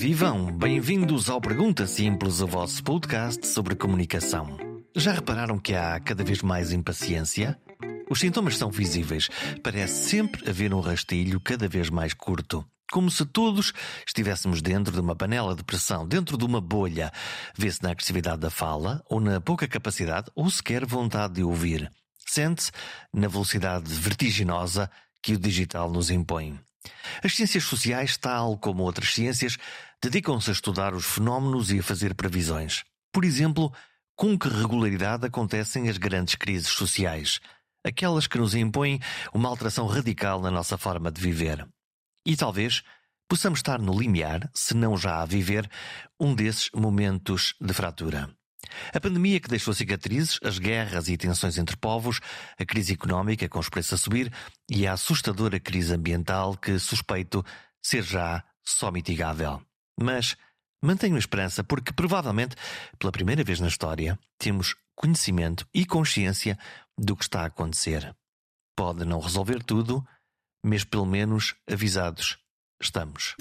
vivam! Bem-vindos ao Pergunta Simples, o vosso podcast sobre comunicação. Já repararam que há cada vez mais impaciência? Os sintomas são visíveis. Parece sempre haver um rastilho cada vez mais curto. Como se todos estivéssemos dentro de uma panela de pressão, dentro de uma bolha. Vê-se na agressividade da fala, ou na pouca capacidade, ou sequer vontade de ouvir. Sente-se na velocidade vertiginosa que o digital nos impõe. As ciências sociais, tal como outras ciências, dedicam-se a estudar os fenómenos e a fazer previsões. Por exemplo, com que regularidade acontecem as grandes crises sociais, aquelas que nos impõem uma alteração radical na nossa forma de viver. E talvez possamos estar no limiar, se não já a viver, um desses momentos de fratura. A pandemia que deixou cicatrizes, as guerras e tensões entre povos, a crise económica com os preços a subir e a assustadora crise ambiental que suspeito ser já só mitigável. Mas mantenho esperança porque provavelmente, pela primeira vez na história, temos conhecimento e consciência do que está a acontecer. Pode não resolver tudo, mas pelo menos avisados estamos.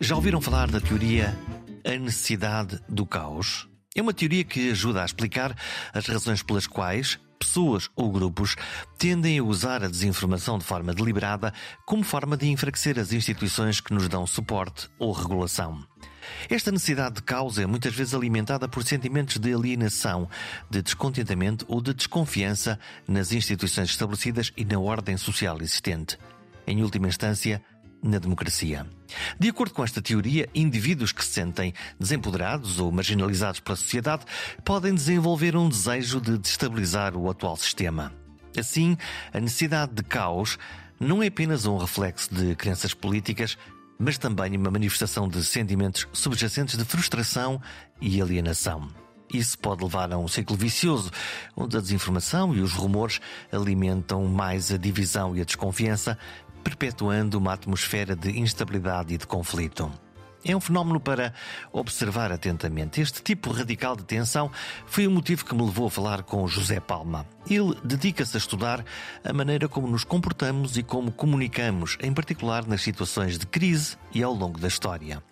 Já ouviram falar da teoria A Necessidade do Caos? É uma teoria que ajuda a explicar as razões pelas quais pessoas ou grupos tendem a usar a desinformação de forma deliberada como forma de enfraquecer as instituições que nos dão suporte ou regulação. Esta necessidade de caos é muitas vezes alimentada por sentimentos de alienação, de descontentamento ou de desconfiança nas instituições estabelecidas e na ordem social existente. Em última instância, na democracia. De acordo com esta teoria, indivíduos que se sentem desempoderados ou marginalizados pela sociedade podem desenvolver um desejo de destabilizar o atual sistema. Assim, a necessidade de caos não é apenas um reflexo de crenças políticas, mas também uma manifestação de sentimentos subjacentes de frustração e alienação. Isso pode levar a um ciclo vicioso, onde a desinformação e os rumores alimentam mais a divisão e a desconfiança, perpetuando uma atmosfera de instabilidade e de conflito. É um fenómeno para observar atentamente. Este tipo radical de tensão foi o motivo que me levou a falar com José Palma. Ele dedica-se a estudar a maneira como nos comportamos e como comunicamos, em particular nas situações de crise e ao longo da história.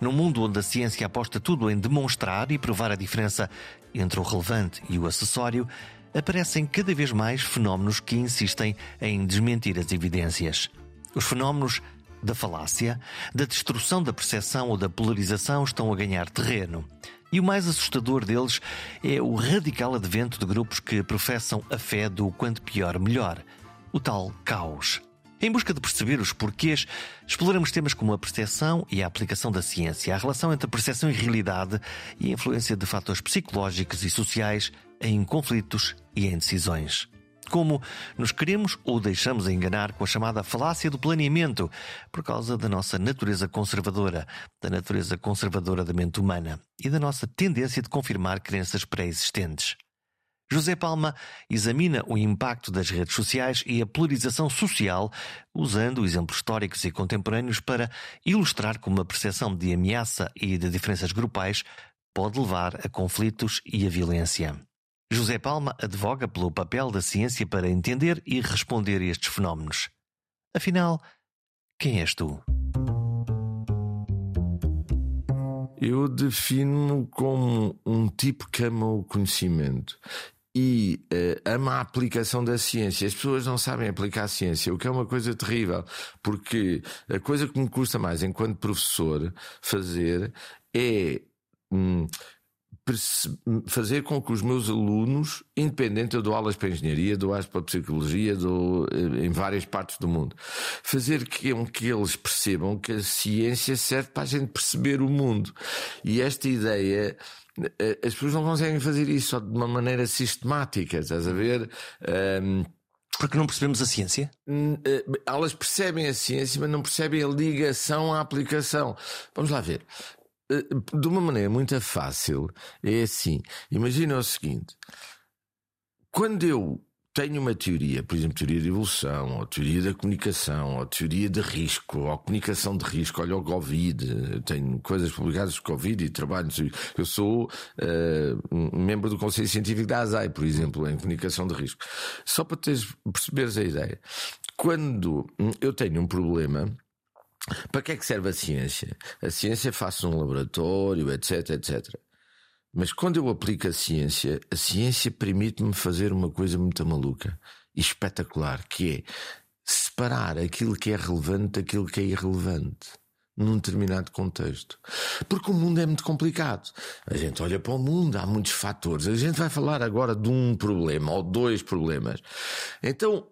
Num mundo onde a ciência aposta tudo em demonstrar e provar a diferença entre o relevante e o acessório, aparecem cada vez mais fenómenos que insistem em desmentir as evidências. Os fenómenos da falácia, da destruição da percepção ou da polarização estão a ganhar terreno. E o mais assustador deles é o radical advento de grupos que professam a fé do quanto pior melhor, o tal caos. Em busca de perceber os porquês, exploramos temas como a percepção e a aplicação da ciência, a relação entre percepção e realidade e a influência de fatores psicológicos e sociais em conflitos e em decisões. Como nos queremos ou deixamos enganar com a chamada falácia do planeamento, por causa da nossa natureza conservadora, da natureza conservadora da mente humana e da nossa tendência de confirmar crenças pré-existentes. José Palma examina o impacto das redes sociais e a polarização social, usando exemplos históricos e contemporâneos para ilustrar como a percepção de ameaça e de diferenças grupais pode levar a conflitos e a violência. José Palma advoga pelo papel da ciência para entender e responder a estes fenómenos. Afinal, quem és tu? Eu defino-me como um tipo que ama o conhecimento e uh, ama a aplicação da ciência. As pessoas não sabem aplicar a ciência, o que é uma coisa terrível, porque a coisa que me custa mais enquanto professor fazer é. Hum, fazer com que os meus alunos, independente, eu dou aulas para engenharia, dou aulas para psicologia, dou eh, em várias partes do mundo, fazer com que eles percebam que a ciência serve para a gente perceber o mundo. E esta ideia eh, as pessoas não conseguem fazer isso só de uma maneira sistemática, estás a ver? Um, porque não percebemos a ciência? Eh, elas percebem a ciência, mas não percebem a ligação à aplicação. Vamos lá ver. Eh, de uma maneira muito fácil, é assim. Imagina o seguinte: quando eu tenho uma teoria, por exemplo, teoria de evolução, ou teoria da comunicação, ou teoria de risco, ou comunicação de risco, olha o Covid, tenho coisas publicadas sobre Covid e trabalho. Eu sou uh, membro do Conselho Científico da ASAI, por exemplo, em comunicação de risco. Só para teres, perceberes a ideia. Quando eu tenho um problema, para que é que serve a ciência? A ciência faz num laboratório, etc, etc. Mas quando eu aplico a ciência, a ciência permite-me fazer uma coisa muito maluca e espetacular, que é separar aquilo que é relevante daquilo que é irrelevante num determinado contexto. Porque o mundo é muito complicado. A gente olha para o mundo, há muitos fatores. A gente vai falar agora de um problema ou dois problemas. Então,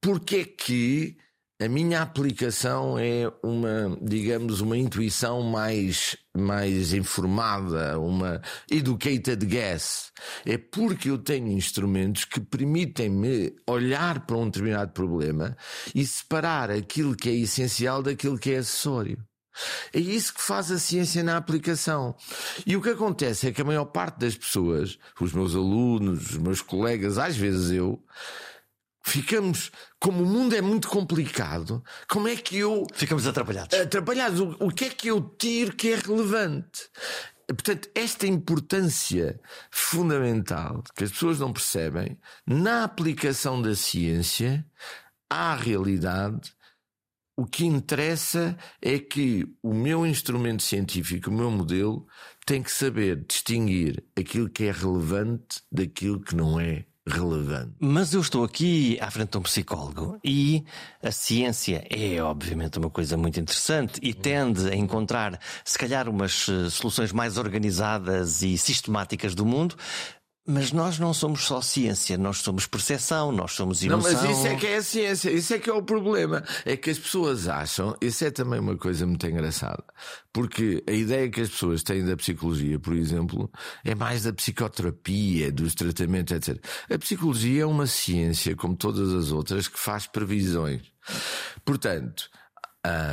porquê que a minha aplicação é uma, digamos, uma intuição mais, mais informada, uma educated guess. É porque eu tenho instrumentos que permitem-me olhar para um determinado problema e separar aquilo que é essencial daquilo que é acessório. É isso que faz a ciência na aplicação. E o que acontece é que a maior parte das pessoas, os meus alunos, os meus colegas, às vezes eu, ficamos, como o mundo é muito complicado, como é que eu. Ficamos atrapalhados. Atrapalhados. O, o que é que eu tiro que é relevante? Portanto, esta importância fundamental que as pessoas não percebem na aplicação da ciência à realidade, o que interessa é que o meu instrumento científico, o meu modelo, tem que saber distinguir aquilo que é relevante daquilo que não é relevante. Mas eu estou aqui à frente de um psicólogo e a ciência é obviamente uma coisa muito interessante e tende a encontrar, se calhar, umas eh, soluções mais organizadas e sistemáticas do mundo. Mas nós não somos só ciência, nós somos percepção, nós somos emoção. Não, mas isso é que é a ciência, isso é que é o problema. É que as pessoas acham, isso é também uma coisa muito engraçada, porque a ideia que as pessoas têm da psicologia, por exemplo, é mais da psicoterapia, dos tratamentos, etc. A psicologia é uma ciência, como todas as outras, que faz previsões. Portanto,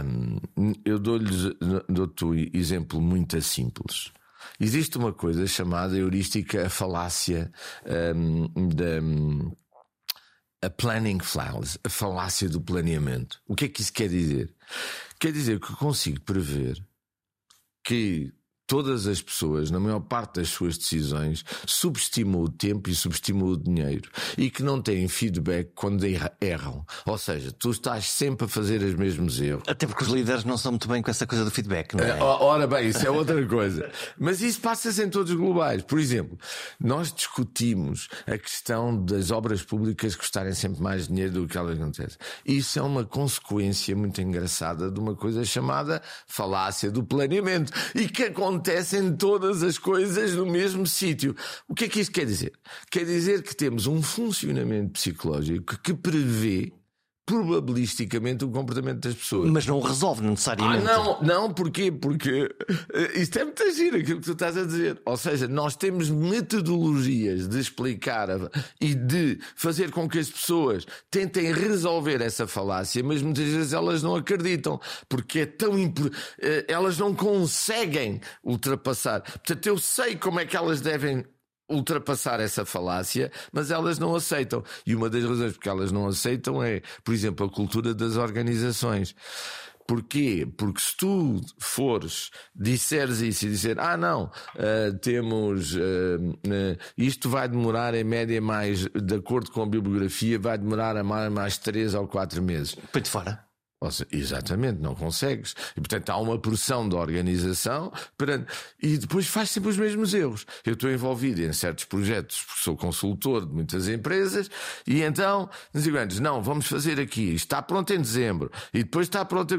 hum, eu dou-lhes dou-te um exemplo muito simples. Existe uma coisa chamada heurística falácia um, da. a planning fallacy, a falácia do planeamento. O que é que isso quer dizer? Quer dizer que eu consigo prever que todas as pessoas, na maior parte das suas decisões, subestimam o tempo e subestimam o dinheiro e que não têm feedback quando erram. Ou seja, tu estás sempre a fazer os mesmos erros. Até porque os líderes não são muito bem com essa coisa do feedback, não é? é ora bem, isso é outra coisa. Mas isso passa-se em todos os globais. Por exemplo, nós discutimos a questão das obras públicas custarem sempre mais dinheiro do que elas acontecem. Isso é uma consequência muito engraçada de uma coisa chamada falácia do planeamento e que acontece acontecem todas as coisas no mesmo sítio. O que é que isto quer dizer? Quer dizer que temos um funcionamento psicológico que prevê probabilisticamente o comportamento das pessoas. Mas não o resolve necessariamente. Ah, não, não, porquê? Porque uh, isto é muito giro aquilo que tu estás a dizer. Ou seja, nós temos metodologias de explicar a, e de fazer com que as pessoas tentem resolver essa falácia, mas muitas vezes elas não acreditam, porque é tão uh, elas não conseguem ultrapassar. Portanto, eu sei como é que elas devem ultrapassar essa falácia, mas elas não aceitam. E uma das razões porque elas não aceitam é, por exemplo, a cultura das organizações. Porquê? Porque se tu fores, disseres isso e dizer, ah, não, uh, temos, uh, uh, isto vai demorar em média mais, de acordo com a bibliografia, vai demorar a mais, mais três ou quatro meses. Põe-te fora. Seja, exatamente, não consegues. E portanto há uma pressão da organização perante... e depois faz sempre os mesmos erros. Eu estou envolvido em certos projetos, porque sou consultor de muitas empresas, e então, não, vamos fazer aqui, está pronto em dezembro, e depois está pronto.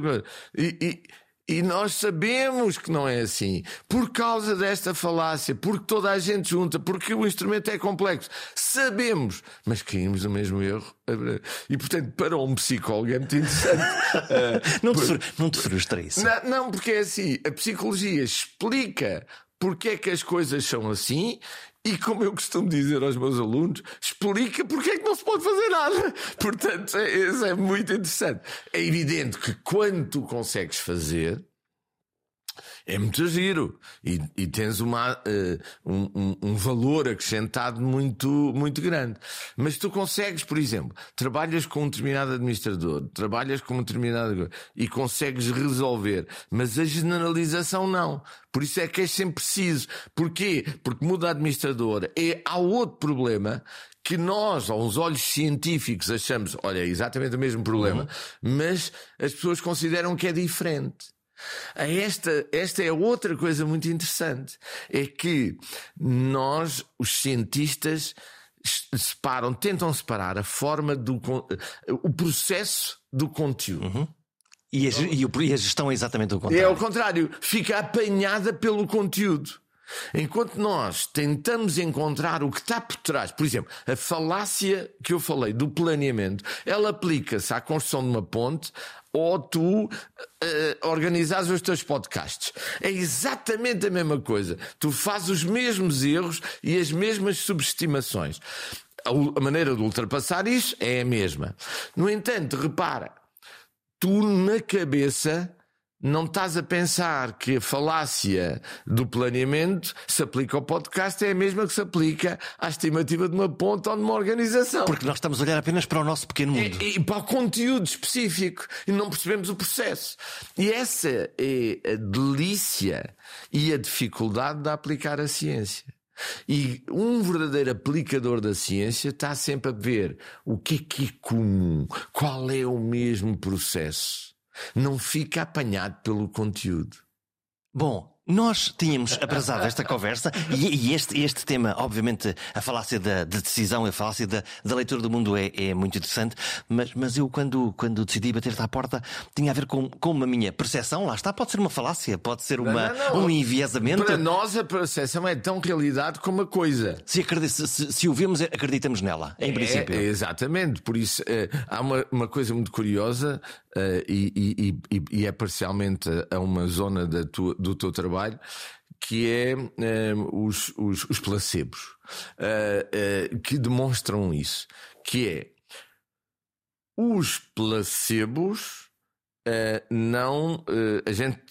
E, e, e nós sabemos que não é assim, por causa desta falácia, porque toda a gente junta, porque o instrumento é complexo. Sabemos, mas caímos no mesmo erro. E portanto, para um psicólogo é muito interessante. não, te, não te frustra isso? Não, não, porque é assim: a psicologia explica porque é que as coisas são assim e como eu costumo dizer aos meus alunos, explica porque é que não se pode fazer nada. Portanto, é, isso é muito interessante. É evidente que quando tu consegues fazer, é muito giro e, e tens uma, uh, um, um, valor acrescentado muito, muito grande. Mas tu consegues, por exemplo, trabalhas com um determinado administrador, trabalhas com um determinado e consegues resolver, mas a generalização não. Por isso é que é sempre preciso. Porquê? Porque muda a administradora. E há outro problema que nós, aos olhos científicos, achamos, olha, é exatamente o mesmo problema, uhum. mas as pessoas consideram que é diferente. Esta, esta é outra coisa muito interessante. É que nós, os cientistas, separam, tentam separar a forma do o processo do conteúdo. Uhum. E, a, e a gestão é exatamente o contrário. É o contrário, fica apanhada pelo conteúdo. Enquanto nós tentamos encontrar o que está por trás, por exemplo, a falácia que eu falei do planeamento, ela aplica-se à construção de uma ponte ou tu uh, organizas os teus podcasts. É exatamente a mesma coisa. Tu fazes os mesmos erros e as mesmas subestimações. A maneira de ultrapassar isso é a mesma. No entanto, repara, tu na cabeça não estás a pensar que a falácia do planeamento se aplica ao podcast, é a mesma que se aplica à estimativa de uma ponta ou de uma organização. Porque nós estamos a olhar apenas para o nosso pequeno mundo. E, e para o conteúdo específico e não percebemos o processo. E essa é a delícia e a dificuldade de aplicar a ciência. E um verdadeiro aplicador da ciência está sempre a ver o que é que é comum, qual é o mesmo processo não fica apanhado pelo conteúdo. Bom, nós tínhamos aprazado esta conversa e, e, este, este tema, obviamente, a falácia da, de decisão, a falácia da, da leitura do mundo é, é, muito interessante, mas, mas eu, quando, quando decidi bater-te à porta, tinha a ver com, com a minha percepção. Lá está, pode ser uma falácia, pode ser uma, não, não, não. um enviesamento. Para nós, a percepção é tão realidade como a coisa. Se, se, se, se o vemos, acreditamos nela, em é, princípio. É, exatamente, por isso é, há uma, uma coisa muito curiosa uh, e, e, e, e, é parcialmente a uma zona tua, do teu trabalho, que é uh, os, os, os, placebos, uh, que demonstram isso, que é os placebos não a gente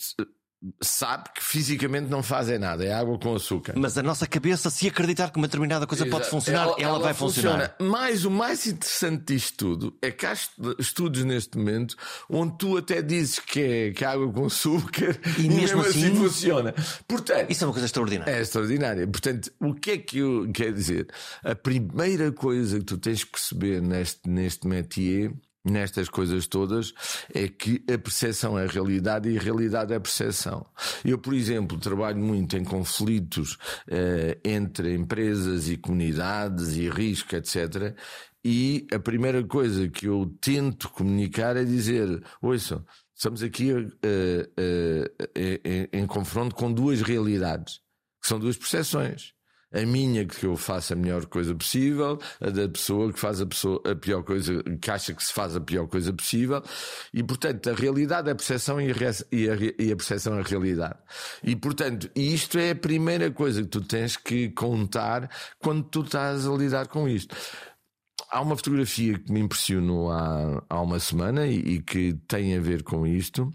sabe que fisicamente não fazem nada, é água com açúcar. Mas a nossa cabeça, se acreditar que uma determinada coisa Exato. pode funcionar, ela, ela, ela vai funciona. funcionar. Mas o mais interessante disto tudo é que há estudos neste momento onde tu até dizes que é, que é água com açúcar e, e mesmo, assim, assim, funciona. Portanto, Isso é uma coisa extraordinária. É extraordinária. Portanto, o que é que eu quero dizer? A primeira coisa que tu tens que perceber neste, neste métier nestas coisas todas é que a percepção é a realidade e a realidade é a percepção. Eu, por exemplo, trabalho muito em conflitos eh, entre empresas e comunidades e risco, etc. E a primeira coisa que eu tento comunicar é dizer: ouçam, estamos aqui eh, eh, em, em confronto com duas realidades, que são duas percepções a minha que eu faço a melhor coisa possível, a da pessoa que faz a, pessoa, a pior coisa, que acha que se faz a pior coisa possível, e portanto a realidade é a percepção e a, e a, percepção é a realidade. E portanto, isto é a primeira coisa que tu tens que contar quando tu estás a lidar com isto. Há uma fotografia que me impressionou há, há uma semana e, e que tem a ver com isto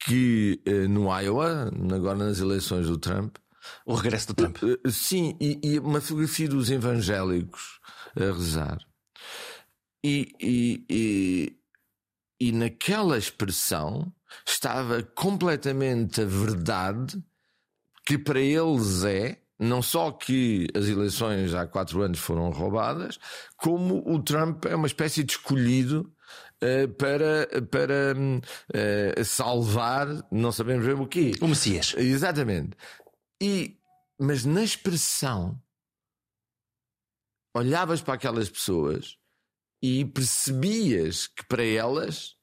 que eh, no Iowa, agora nas eleições do Trump, o regresso do Trump. Eh, eh, sim, e, e uma fotografia dos evangélicos a rezar. E, e, e, e naquela expressão estava completamente a verdade que para eles é não só que as eleições há quatro anos foram roubadas, como o Trump é uma espécie de escolhido uh, para, para uh, salvar, não sabemos bem o quê. O Messias. Exatamente. E, mas na expressão, olhavas para aquelas pessoas e percebias que para elas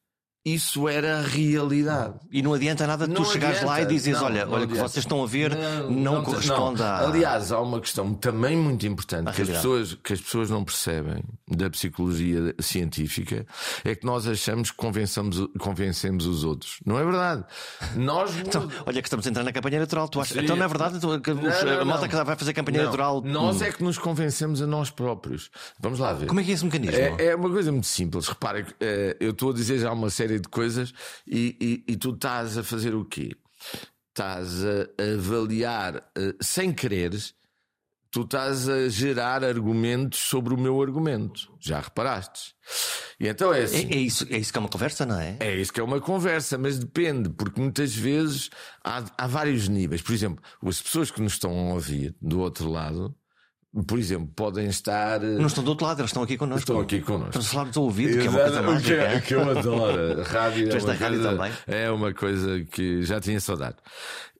isso era a realidade. E não adianta nada de tu chegares lá e dizes: não, olha, olha, o que vocês estão a ver não, não, não corresponde a. Aliás, há uma questão também muito importante que as, pessoas, que as pessoas não percebem da psicologia científica: é que nós achamos que convencemos, convencemos os outros. Não é verdade. Nós. então, olha, que estamos a entrar na campanha eleitoral. Tu achas... Então não é verdade? Então, a malta que vai fazer campanha eleitoral. Nós hum. é que nos convencemos a nós próprios. Vamos lá ver. Como é que é esse mecanismo? É, é uma coisa muito simples. Repare, eh, eu estou a dizer já uma série série de coisas e, e, e tu estás a fazer o quê? estás a avaliar uh, sem quereres, tu estás a gerar argumentos sobre o meu argumento. Já reparaste? E então é assim. É, é, isso, é isso que é uma conversa, não é? É isso que é uma conversa, mas depende, porque muitas vezes há, há vários níveis. Por exemplo, as pessoas que nos estão a ouvir do outro lado por exemplo, podem estar. Eh, não estão do outro lado, eles estão aqui connosco. Estão aqui connosco. Estamos a falar do ouvido, que é uma coisa mágica. Que, é, que eu adoro. Rádio, é, uma coisa, também. é uma coisa que já tinha saudade.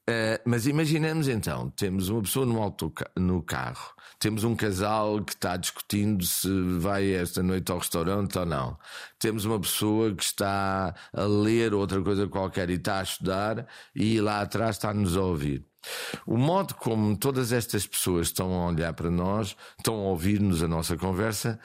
Uh, mas imaginemos então, temos uma pessoa no, auto, no carro, temos um casal que está discutindo se vai esta noite ao restaurante ou não. Temos uma pessoa que está a ler outra coisa qualquer e está a estudar e lá atrás está-nos a ouvir. O modo como todas estas pessoas estão a olhar para nós, estão a ouvir-nos a nossa conversa,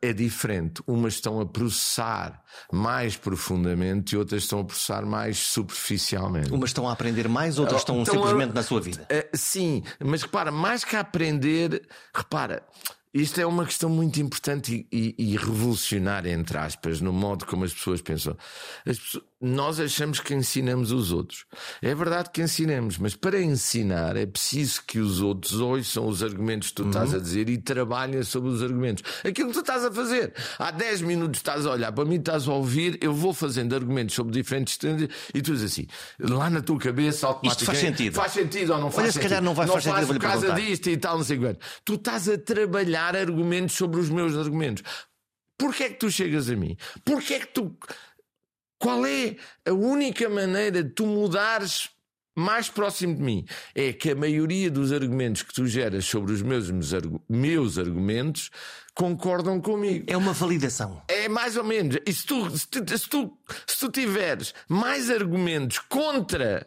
é diferente. Umas estão a processar mais profundamente e outras estão a processar mais superficialmente. Umas estão a aprender mais, outras estão, estão simplesmente a... na sua vida. Eh, sim, mas repara, mais que a aprender, repara. Isto é uma questão muito importante e, e, e, revolucionária, entre aspas, no modo como as pessoas pensam. As pessoas, nós achamos que ensinamos os outros. É verdade que ensinamos, mas para ensinar é preciso que os outros ouçam os argumentos que tu uhum. estás a dizer e trabalhem sobre os argumentos. Aquilo que tu estás a fazer. Há 10 minutos estás a olhar para mim, estás a ouvir, eu vou fazendo argumentos sobre diferentes temas e tu dizes assim, lá na tua cabeça automaticamente. Isto faz sentido. Faz sentido ou não faz Olha, sentido? se calhar não vai fazer sentido. por causa disto e tal, não sei quanto. Tu estás a trabalhar argumentos sobre os meus argumentos. Porquê é que tu chegas a mim? Porquê é que tu qual é a única maneira de tu mudares mais próximo de mim? É que a maioria dos argumentos que tu geras sobre os meus, meus argumentos concordam comigo. É uma validação. É mais ou menos. E se tu, se tu, se tu, se tu tiveres mais argumentos contra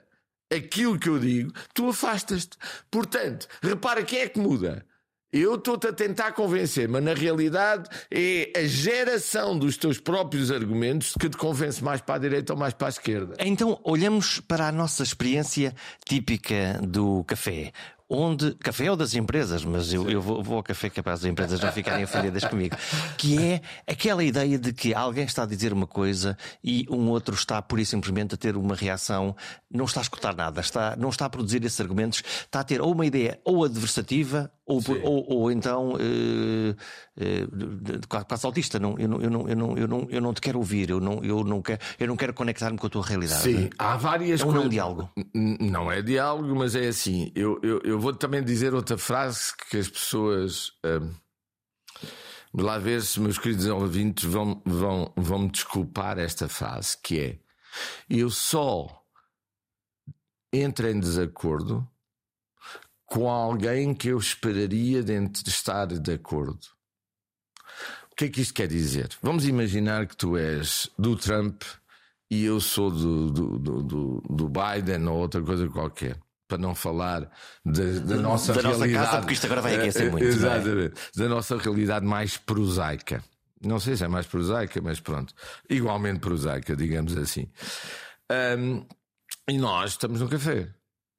aquilo que eu digo, tu afastas-te. Portanto, repara quem é que muda. Eu estou-te a tentar convencer, mas na realidade é a geração dos teus próprios argumentos que te convence mais para a direita ou mais para a esquerda. Então, olhamos para a nossa experiência típica do café onde. Café ou das empresas, mas eu, eu vou, vou, ao café capaz das empresas não ficarem ofendidas comigo. Que é aquela ideia de que alguém está a dizer uma coisa e um outro está, por e simplesmente, a ter uma reação, não está a escutar nada, está, não está a produzir esses argumentos, está a ter ou uma ideia ou adversativa ou, ou, ou, então uh, uh, quase autista. Não, eu, não, eu, não, eu, não, eu, não, eu não te quero ouvir, eu não, eu não quero, eu não quero conectar-me com a tua realidade. Sim, há várias é um não diálogo. Não é diálogo, mas é assim. Eu, eu, eu vou também dizer outra frase que as pessoas. Um, lá ver se meus queridos ouvintes vão, vão, vão me desculpar esta frase, que é eu só entro em desacordo com alguém que eu esperaria de estar de acordo. O que é que isto quer dizer? Vamos imaginar que tu és do Trump e eu sou do, do, do, do Biden ou outra coisa qualquer. Para não falar de, da nossa da realidade. Nossa casa, porque isto agora vai aquecer muito. Exatamente. É? Da nossa realidade mais prosaica. Não sei se é mais prosaica, mas pronto. Igualmente prosaica, digamos assim. Um, e nós estamos no café.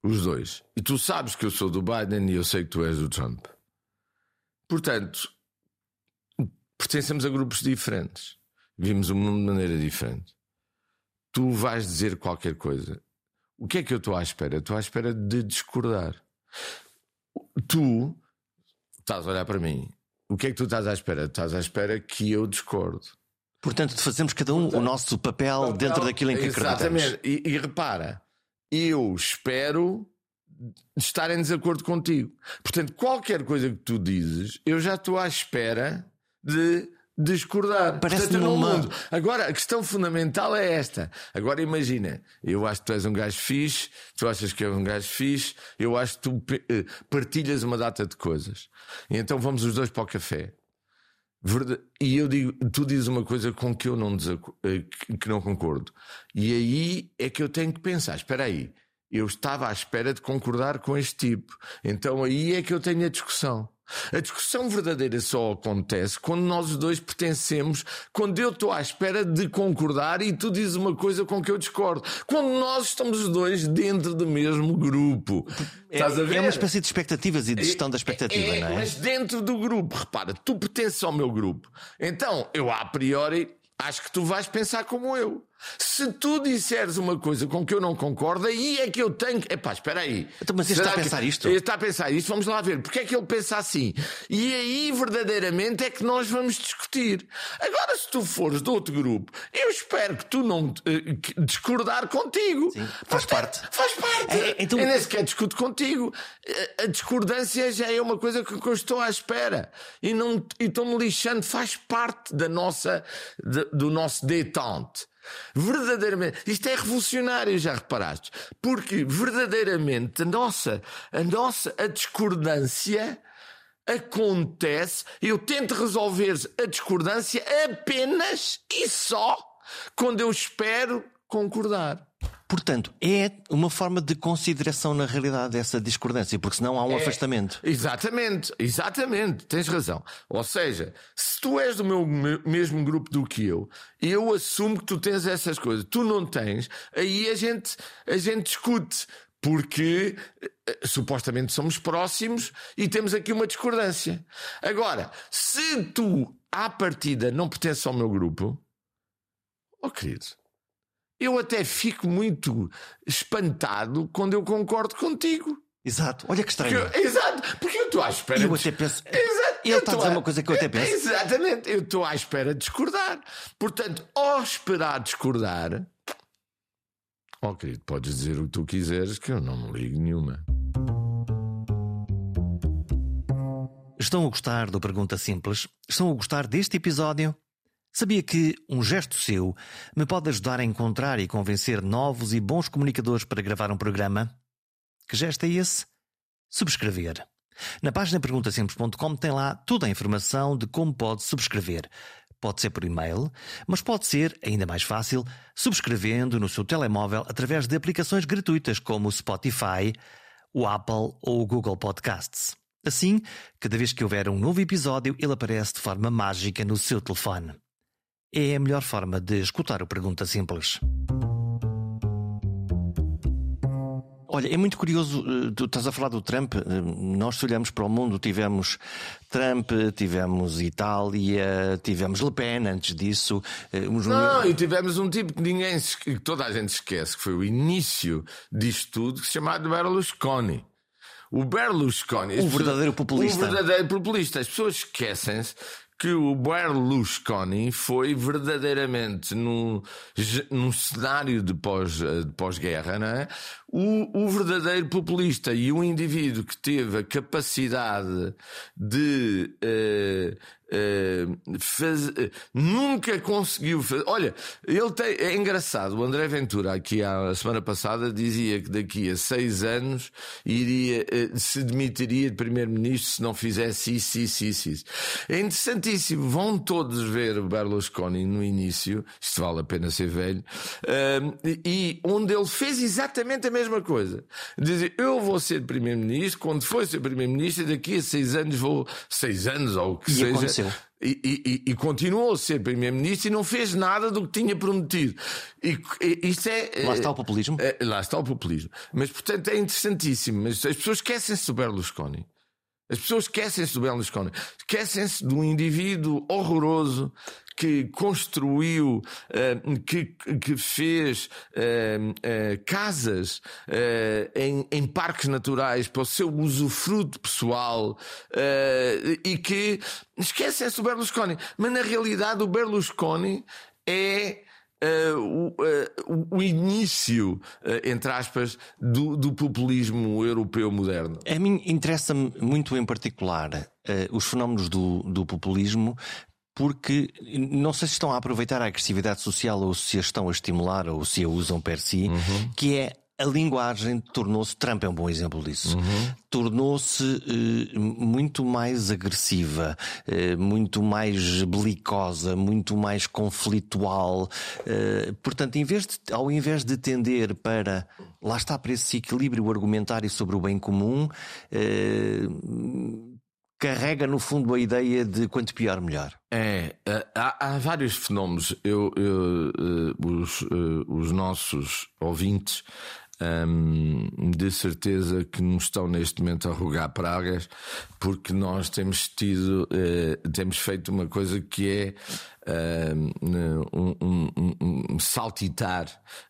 Os dois. E tu sabes que eu sou do Biden e eu sei que tu és do Trump. Portanto, pertencemos a grupos diferentes. Vimos o mundo de maneira diferente. Tu vais dizer qualquer coisa. O que é que eu estou à espera? Estou à espera de discordar. Tu estás a olhar para mim. O que é que tu estás à espera? Estás à espera que eu discordo. Portanto, fazemos cada um Portanto, o nosso papel, papel, dentro daquilo em que acreditamos. Exatamente. E, e repara, eu espero estar em desacordo contigo. Portanto, qualquer coisa que tu dizes, eu já estou à espera de discordar. Parece no uma... mundo. Agora, a questão fundamental é esta. Agora imagina, eu acho que tu és um gajo fixe, tu achas que é um gajo fixe, eu acho que tu eh, partilhas uma data de coisas. E então vamos os dois para o café. E eu digo, tu dizes uma coisa com que eu não, eh, que não concordo. E aí é que eu tenho que pensar: espera aí, eu estava à espera de concordar com este tipo. Então aí é que eu tenho a discussão. A discussão verdadeira só acontece quando nós os dois pertencemos, quando eu estou à espera de concordar e tu dizes uma coisa com que eu discordo. Quando nós estamos os dois dentro do mesmo grupo. É, Estás a ver? É uma espécie de expectativas e de gestão da expectativa, é, não é? Mas dentro do grupo, repara, tu pertences ao meu grupo. Então, eu a priori acho que tu vais pensar como eu. Se tu disseres uma coisa com que eu não concordo, aí é que eu tenho. Epá, espera aí. Então, mas ele está a pensar isto? Ele está a pensar isto, vamos lá ver. Porque é que ele pensa assim? E aí, verdadeiramente, é que nós vamos discutir. Agora, se tu fores de outro grupo, eu espero que tu não uh, discordar contigo. Sim, faz parte. Faz parte. É, então... Eu nem sequer discuto contigo. A discordância já é uma coisa que eu estou à espera. E, não, e estou-me lixando. Faz parte da nossa, de, do nosso detente. Verdadeiramente, isto é revolucionário, já reparaste? Porque verdadeiramente a nossa, a nossa a discordância acontece, eu tento resolver a discordância apenas e só quando eu espero concordar. Portanto, é uma forma de consideração na realidade dessa discordância, porque senão há um é, afastamento. Exatamente, exatamente, tens razão. Ou seja, se tu és do meu mesmo grupo do que eu, eu assumo que tu tens essas coisas, tu não tens, aí a gente, a gente discute. Porque eh, supostamente somos próximos e temos aqui uma discordância. Agora, se tu, à partida, não pertences ao meu grupo, oh querido, eu até fico muito espantado quando eu concordo contigo. Exato, olha que estranho. Porque, exato, porque eu estou à espera. Eu até penso. Exato, ele está a dizer uma coisa que eu até penso. Exatamente, eu estou à espera de discordar. Portanto, ao esperar discordar, oh querido, podes dizer o que tu quiseres, que eu não me ligo nenhuma. Estão a gostar do Pergunta Simples? Estão a gostar deste episódio? Sabia que um gesto seu me pode ajudar a encontrar e convencer novos e bons comunicadores para gravar um programa? Que gesto é esse? Subscrever. Na página perguntasimples.com tem lá toda a informação de como pode subscrever. Pode ser por e-mail, mas pode ser, ainda mais fácil, subscrevendo no seu telemóvel através de aplicações gratuitas como o Spotify, o Apple ou o Google Podcasts. Assim, cada vez que houver um novo episódio, ele aparece de forma mágica no seu telefone é a melhor forma de escutar o Pergunta Simples. Olha, é muito curioso, eh, tu estás a falar do Trump. Eh, nós, se olhamos para o mundo, tivemos Trump, tivemos Itália, tivemos Le Pen antes disso. Eh, Não, e tivemos um tipo que ninguém, que toda a gente esquece, que foi o início disto tudo, que se chamava Berlusconi. O Berlusconi. O verdadeiro populista. O verdadeiro populista. As pessoas esquecem-se que o Berlusconi foi verdadeiramente num, num cenário de pós-guerra, pós não é? O, o, verdadeiro populista e o indivíduo que teve a capacidade de uh, uh, nunca conseguiu fazer. Olha, ele tem, é engraçado. O André Ventura, aqui a semana passada, dizia que daqui a seis anos iria, se demitiria de primeiro-ministro se não fizesse isso, isso, isso, isso. É interessantíssimo. Vão todos ver o Berlusconi no início, isto vale a pena ser velho, e onde ele fez exatamente a mesma coisa. Dizer, eu vou ser primeiro-ministro, quando for ser primeiro-ministro, daqui a seis anos vou. Seis anos ou o que e seja. Aconteceu. E, e, e, continuou a ser Primeiro-Ministro e não fez nada do que tinha prometido. E, e isto é, lá está o populismo. É, lá está o populismo. Mas, portanto, é interessantíssimo. Mas as pessoas esquecem-se do Berlusconi. As pessoas esquecem-se do Berlusconi. Esquecem-se de um indivíduo horroroso que construiu, uh, que, que fez uh, uh, casas em, em, parques naturais para o seu usufruto pessoal e que esquecem-se do Berlusconi. Mas na realidade o Berlusconi é o, início, entre aspas, do, do, populismo europeu moderno. A mim interessa-me muito em particular os fenómenos do, do populismo porque não sei se estão a aproveitar a agressividade social ou se a estão a estimular ou se a usam per si, uhum. que é a linguagem tornou-se, Trump é um bom exemplo disso, uhum. tornou-se eh, muito mais agressiva, eh, muito mais belicosa, muito mais conflitual. Eh, portanto, em vez de, ao invés de tender para, lá está, para esse equilíbrio argumentário sobre o bem comum, carrega no fundo a ideia de quanto pior, melhor. É, é há, há vários fenómenos. Eu, eu uh, os, uh, os nossos ouvintes um, de certeza que nos estão neste momento a rogar pragas, porque nós temos tido, temos feito uma coisa que é um, um, um, saltitar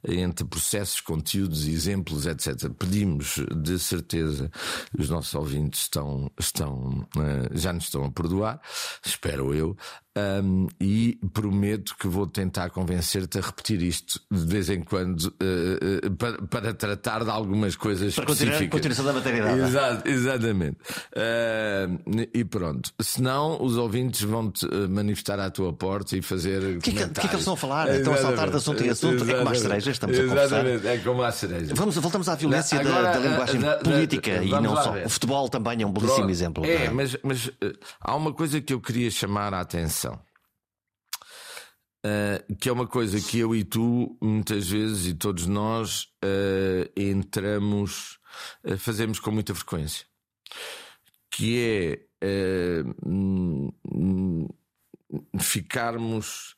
entre processos, conteúdos, exemplos, etc. Pedimos de certeza, os nossos ouvintes estão, estão, uh, já nos estão a perdoar, espero eu, um, e prometo que vou tentar convencer-te a repetir isto de vez em quando uh, uh, para, para, tratar de algumas coisas para específicas. Continuação da maternidade. Exato, exatamente. Uh, e pronto. Senão, os ouvintes vão-te manifestar à tua porta e fazer. O que, é que, que, é que eles vão falar? Estão a saltar de assunto em assunto. Exatamente. É como as cerejas, estamos exatamente. a conversar. É como as cerejas. Vamos, voltamos à violência Agora, da, da, linguagem da, política da, e não só. Ver. O futebol também é um belíssimo pronto. exemplo. É, é, mas, mas há uma coisa que eu queria chamar a atenção. Uh, que é uma coisa que eu e tu, muitas vezes, e todos nós, uh, entramos, uh, fazemos com muita frequência. Que é ficarmos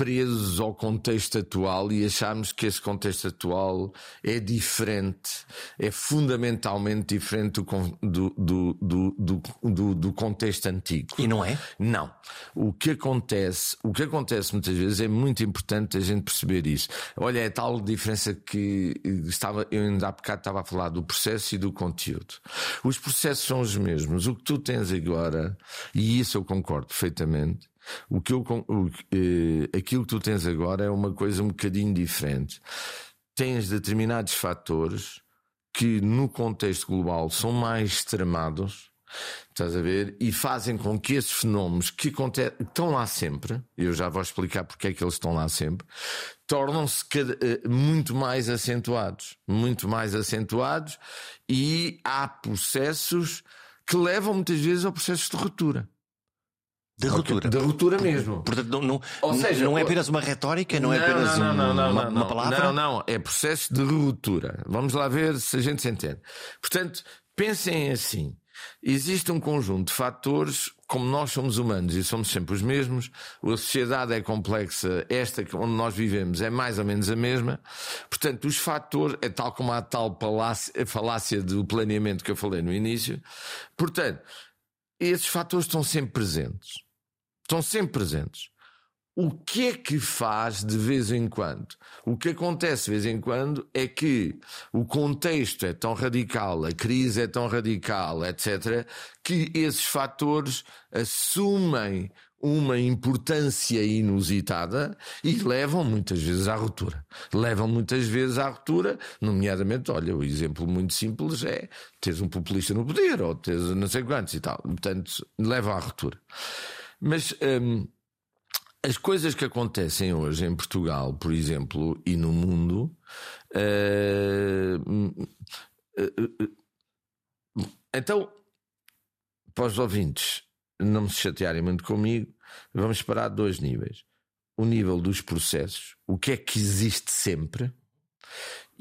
presos ao contexto atual e achamos que esse contexto atual é diferente, é fundamentalmente diferente do, do, do, do, do contexto antigo. E não é? Não. O que acontece, o que acontece muitas vezes é muito importante a gente perceber isso. Olha, é tal diferença que estava, eu ainda há bocado estava a falar do processo e do conteúdo. Os processos são os mesmos. O que tu tens agora, e isso eu concordo perfeitamente, o que eu, o, eh, aquilo que tu tens agora é uma coisa um bocadinho diferente. Tens determinados fatores que no contexto global são mais extremados, estás a ver, e fazem com que esses fenómenos que estão lá sempre, eu já vou explicar porque é que eles estão lá sempre, tornam-se eh, muito mais acentuados, muito mais acentuados, e há processos que levam muitas vezes a processos de ruptura. De ruptura. De ruptura mesmo. Portanto, não, não, Ou seja, não é apenas uma retórica, não, é não é apenas não, não, não, uma, uma, palavra. Não, não, é processo de ruptura. Vamos lá ver se a gente se entende. Portanto, pensem assim. Existe um conjunto de fatores, como nós somos humanos e somos sempre os mesmos, a sociedade é complexa, esta onde nós vivemos é mais ou menos a mesma. Portanto, os fatores, é tal como a tal falácia, falácia do planeamento que eu falei no início. Portanto, esses fatores estão sempre presentes estão sempre presentes. O que é que faz de vez em quando? O que acontece de vez em quando é que o contexto é tão radical, a crise é tão radical, etc., que esses fatores assumem uma importância inusitada e levam muitas vezes à ruptura. Levam muitas vezes à ruptura, nomeadamente, olha, o exemplo muito simples é teres um populista no poder ou teres não sei quantos e tal. Portanto, levam à ruptura. Mas hum, as coisas que acontecem hoje em Portugal, por exemplo, e no mundo. Uh, uh, uh, então, para os ouvintes não se chatearem muito comigo, vamos separar dois níveis. O nível dos processos, o que é que existe sempre,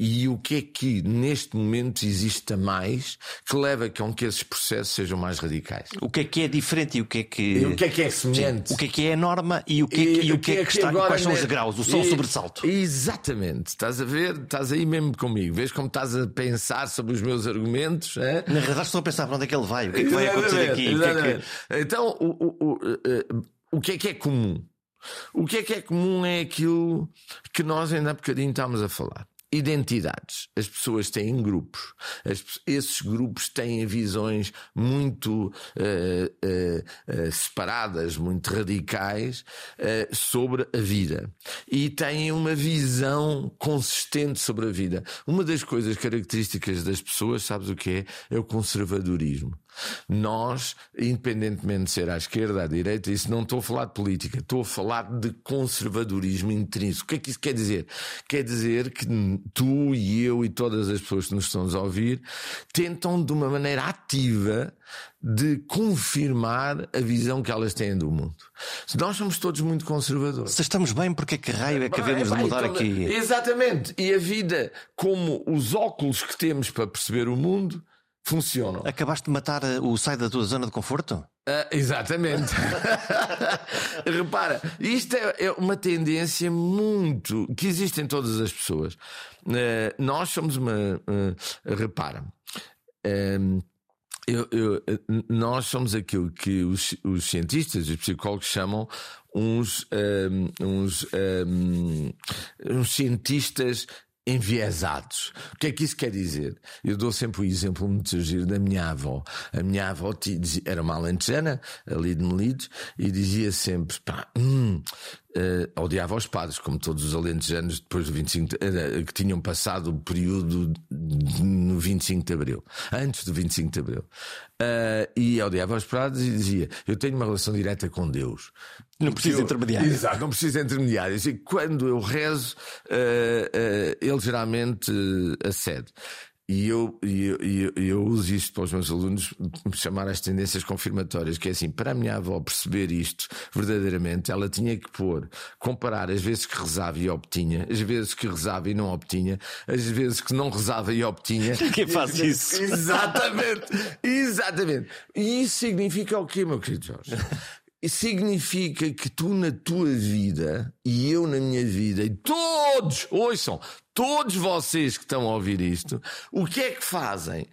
e o que é que neste momento existe a mais que leva com que esses processos sejam mais radicais? O que é que é diferente e o que é que. E o que é que é semelhante? Sim, o que é que é a norma e o que, é que, e o que, é que, está. Quais são os graus? O som sobressalto. Exatamente. Estás a ver? Estás aí mesmo comigo. Vês como estás a pensar sobre os meus argumentos? É? Na realidade, estou a pensar para onde é que ele vai. O que é que vai acontecer aqui? O que é que... Então, o, o, o, uh, o que é que é comum? O que é que é comum é aquilo que nós ainda há bocadinho estávamos a falar identidades. As pessoas têm grupos. As, esses grupos têm visões muito uh, uh, uh, separadas, muito radicais sobre a vida. E têm uma visão consistente sobre a vida. Uma das coisas características das pessoas, sabes o que é? É o conservadorismo. Nós, independentemente de ser à esquerda, à direita, isso não estou a falar de política, estou a falar de conservadorismo intrínseco. O que é que isso quer dizer? Quer dizer que tu e eu e todas as pessoas que nos estão a ouvir tentam de uma maneira ativa de confirmar a visão que elas têm do mundo. Nós somos todos muito conservadores. Se estamos bem, porque é que raio é que devemos de mudar então, aqui? Exatamente. E a vida, como os óculos que temos para perceber o mundo, funcionam. Acabaste de matar eh, o sai da tua zona de conforto? Uh, exatamente. Repara, isto é, é, uma tendência muito que existe em todas as pessoas. Uh, nós somos uma. Uh, repara. Eu, eu, nós somos aquilo que os, os cientistas, os psicólogos chamam uns, um, uns, um, uns cientistas enviesados. O que é que isso quer dizer? Eu dou sempre o exemplo muito giro da minha avó. A minha avó era uma alentejana, ali de Melides, e dizia sempre: pá, hum, uh, odiava os padres, como todos os alentejanos depois do 25 uh, que tinham passado o período de, no 25 de Abril, antes do 25 de Abril. Uh, e odiava os padres e dizia: Eu tenho uma relação direta com Deus. Não precisa de intermediários. Exato, não precisa de intermediários. E quando eu rezo, ele geralmente acede. E eu, eu, eu, eu, uso isto para os meus alunos, chamar as tendências confirmatórias, que é assim, para a minha avó perceber isto verdadeiramente, ela tinha que pôr, comparar as vezes que rezava e obtinha, as vezes que rezava e não obtinha, as vezes que não rezava e obtinha. Quem faz isso? Exatamente, exatamente. E isso significa o quê, meu querido Jorge? Significa que tu na tua vida e eu na minha vida e todos, ouçam, todos vocês que estão a ouvir isto, o que é que fazem?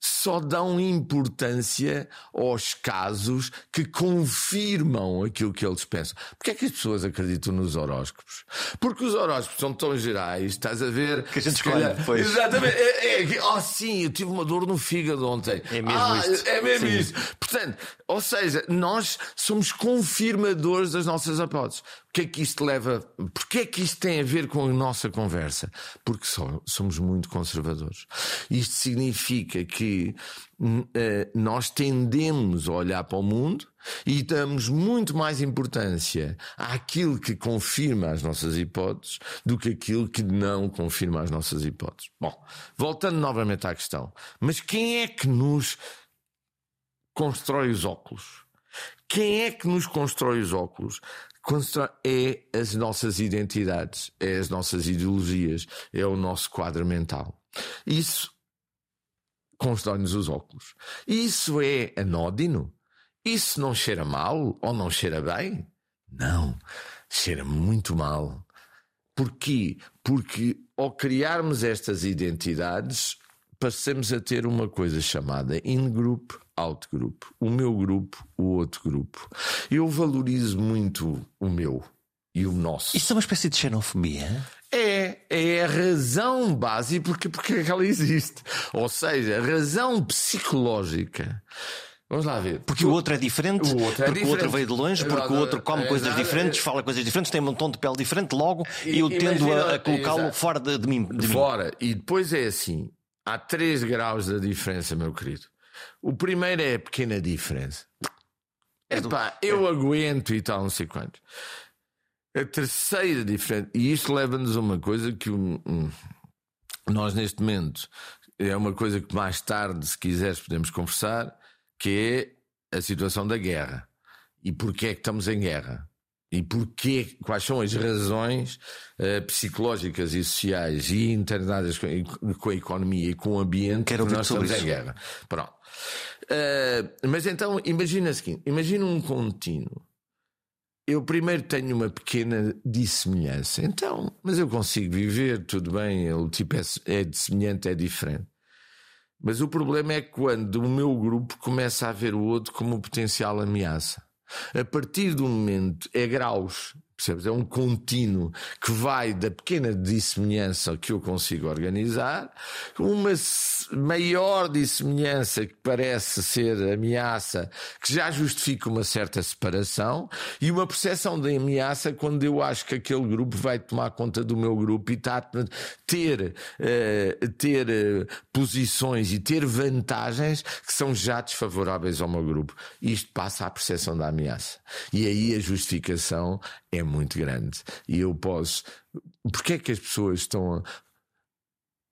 Só dão importância aos casos que confirmam aquilo que eles pensam. Porquê é que as pessoas acreditam nos horóscopos? Porque os horóscopos são tão gerais, estás a ver? Que a gente escolhe depois. Exatamente. É, é, oh, sim, eu tive uma dor no fígado ontem. É mesmo ah, isto. É mesmo sim. isso. Portanto, ou seja, nós somos confirmadores das nossas hipóteses. O que é que isto leva? Porquê é que isto tem a ver com a nossa conversa? Porque somos muito conservadores. Isto significa que uh, nós tendemos a olhar para o mundo e damos muito mais importância àquilo que confirma as nossas hipóteses do que aquilo que não confirma as nossas hipóteses. Bom, voltando novamente à questão, mas quem é que nos constrói os óculos? Quem é que nos constrói os óculos? É as nossas identidades, é as nossas ideologias, é o nosso quadro mental. Isso constrói-nos os óculos. Isso é anódino? Isso não cheira mal ou não cheira bem? Não, cheira muito mal. Porquê? Porque ao criarmos estas identidades, passamos a ter uma coisa chamada in-group outgroup. O meu grupo, o outro grupo. Eu valorizo muito o meu e o nosso. Isso é uma espécie de xenofobia? É, é a razão básica porque, porque é que ela existe. Ou seja, a razão psicológica. Vamos lá ver. Porque o outro é diferente, o outro é porque diferente. o outro veio de longe, porque o outro come é, coisas diferentes, é, fala coisas diferentes, tem um tom de pele diferente, logo e, eu tendo a, a colocá-lo fora de, de, mim, de fora. Mim. E depois é assim: há três graus da diferença, meu querido. O primeiro é a pequena diferença. É Epá, eu aguento e tal, não sei quantos. A terceira diferença, e isto leva-nos a uma coisa que nós neste momento é uma coisa que mais tarde, se quiseres, podemos conversar, que é a situação da guerra. E porquê é que estamos em guerra? E porquê, quais são as razões uh, psicológicas e sociais e internadas com, com, a economia e com o ambiente Quero que nós estamos isso. em guerra? Pronto. Uh, mas então, imagina o seguinte: imagina um contínuo. Eu primeiro tenho uma pequena dissemelhança. Então, mas eu consigo viver, tudo bem, o tipo é, é de semelhante, é diferente. Mas o problema é quando o meu grupo começa a ver o outro como potencial ameaça. A partir do momento, é graus. Percebes? É um contínuo que vai da pequena dissemelhança que eu consigo organizar, uma maior dissemelhança que parece ser ameaça, que já justifica uma certa separação, e uma percepção de ameaça quando eu acho que aquele grupo vai tomar conta do meu grupo e está a ter, uh, ter uh, posições e ter vantagens que são já desfavoráveis ao meu grupo. Isto passa à percepção da ameaça. E aí a justificação é muito grande. E eu posso. Porquê é que as pessoas estão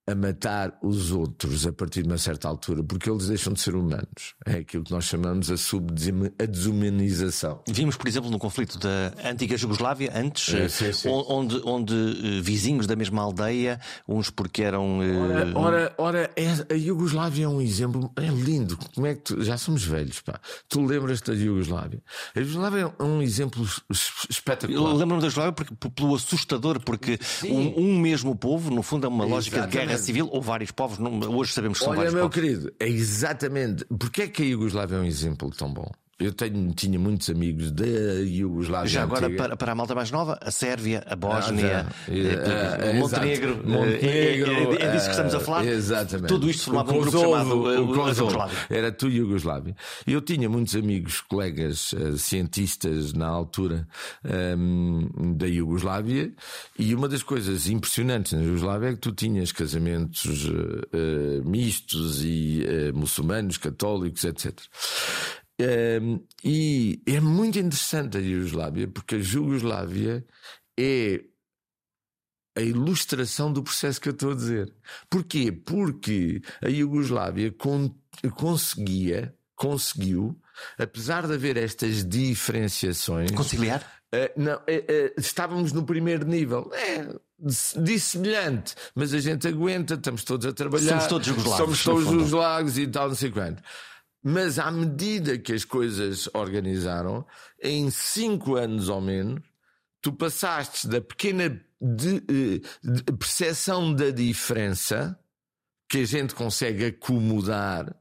a matar os outros a partir de uma certa altura, porque eles deixam de ser humanos. É aquilo que nós chamamos a, a desumanização. Vimos, por exemplo, no conflito da antiga Jugoslávia, antes, é, sim, sim. onde, onde uh, vizinhos da mesma aldeia, uns porque eram. Uh... Ora, ora, ora é, a Jugoslávia é um exemplo, é lindo. Como é que tu, já somos velhos, pá. Tu lembras-te da Jugoslávia? A Jugoslávia é um exemplo espetacular. Lembro-me da Jugoslávia porque, pelo assustador, porque um, um, mesmo povo, no fundo, é uma lógica de guerra civil ou vários povos, hoje sabemos que são Olha, vários meu povos. querido, é exatamente. Porquê é que a Iugoslávia é um exemplo tão bom? Eu tenho, tinha muitos amigos da Iugoslávia. Já agora, antiga. para, para a malta mais nova, a Sérvia, a Bósnia, Ah, eh, Eh, eh, Montenegro, exato. Montenegro, eh, é, é disso que estamos a falar. Exatamente. Tudo isto formava O um grupo chamado o Kosovo. Era tu Iugoslávia. Eu tinha muitos amigos, colegas, cientistas na altura ehm, da Iugoslávia, e uma das coisas impressionantes na Iugoslávia é que tu tinhas casamentos eh, mistos e eh, muçulmanos, católicos, etc. Um, e é muito interessante a Iugoslávia, porque a Jugoslávia é a ilustração do processo que eu estou a dizer. Porquê? Porque a Iugoslávia con conseguia, conseguiu, apesar de haver estas diferenciações. Conciliar? Uh, não, uh, uh, estávamos no primeiro nível. É, dissemelhante, mas a gente aguenta, estamos todos a trabalhar. Somos todos jugoslavos, Somos todos jugoslavos e tal, não sei quanto. Mas à medida que as coisas organizaram, em cinco anos ou menos, tu passaste da pequena de, eh, de percepção da diferença que a gente consegue acomodar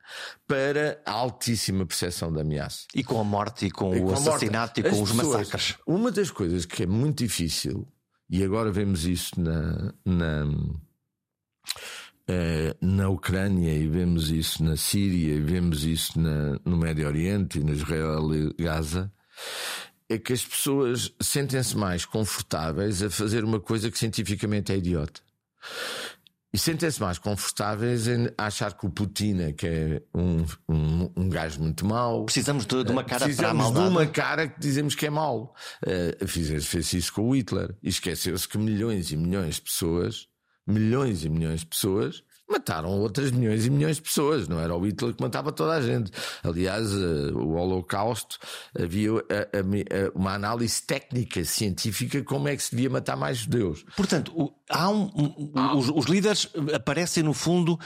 para a altíssima percepção da ameaça. E com a morte, e com E o com assassinato, e As com os pessoas- massacres. Uma das coisas que é muito difícil, e agora vemos isso na, na, na Ucrânia, e vemos isso na Síria, e vemos isso na- no Médio Oriente, e no Israel e Gaza, é que as pessoas sentem-se mais confortáveis a fazer uma coisa que cientificamente é idiota. E sentem-se mais confortáveis em achar que o Putin é que é um, um, um gajo muito mau, Precisamos de, de uma cara para a Precisamos maldade. de uma cara que dizemos que é mau. Uh, fez, fez isso com o Hitler e esqueceu-se que milhões e milhões de pessoas, milhões e milhões de pessoas, mataram outras milhões e milhões de pessoas. Não era o Hitler que matava toda a gente. Aliás, uh, o Holocausto havia a- a- uma análise técnica, científica, como é que se devia matar mais judeus. Portanto, há um- um- os, os líderes aparecem, no fundo,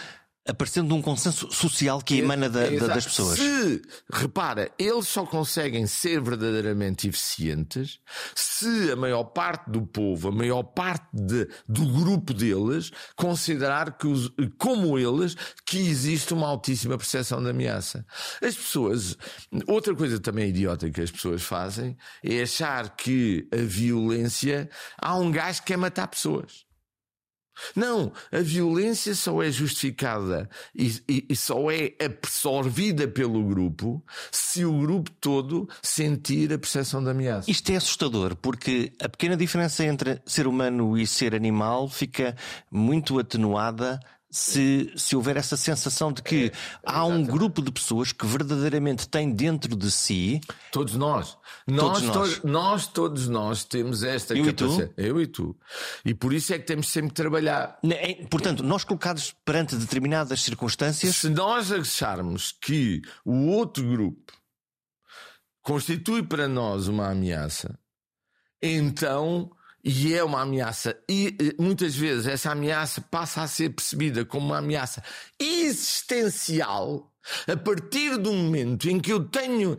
aparecendo de um consenso social que emana da- da- das pessoas. Se, repara, eles só conseguem ser verdadeiramente eficientes se a maior parte do povo, a maior parte de- do grupo deles, considerar que, os- como eles, que existe uma altíssima percepção de ameaça. As pessoas, outra coisa também idiota que as pessoas fazem é achar que a violência, há um gajo que quer matar pessoas. Não, a violência só é justificada e, e- e só é absorvida pelo grupo se o grupo todo sentir a percepção da ameaça. Isto é assustador, porque a pequena diferença entre ser humano e ser animal fica muito atenuada se, se houver essa sensação de que há um grupo de pessoas que verdadeiramente tem dentro de si. Todos nós. Nós, Todos nós. todos, nós, todos nós temos esta Eu e capacidade. Eu e tu. E por isso é que temos sempre que trabalhar. Portanto, nós colocados perante determinadas circunstâncias, Se nós acharmos que o outro grupo constitui para nós uma ameaça, então, e é uma ameaça, e eh, muitas vezes essa ameaça passa a ser percebida como uma ameaça existencial, a partir do momento em que eu tenho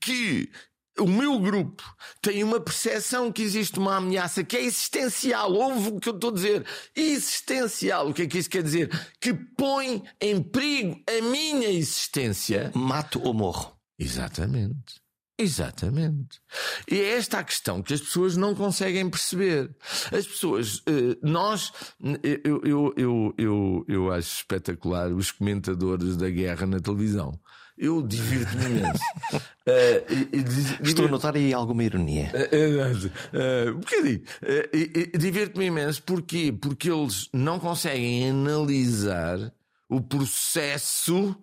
que o meu grupo tem uma percepção que existe uma ameaça que é existencial. Ouve o que eu estou a dizer? Existencial. O que é que isso quer dizer? Que põe em perigo a minha existência. mato ou morro. Exatamente. Exatamente. E é esta a questão que as pessoas não conseguem perceber. As pessoas, eh, nós, eu, eu, eu, eu, eu acho espetacular os comentadores da guerra na televisão. Eu divirto-me imenso. Diz- Estou a notar aí alguma ironia. é, é, um bocadinho. Divirto-me imenso. Porquê? Porque eles não conseguem analisar o processo.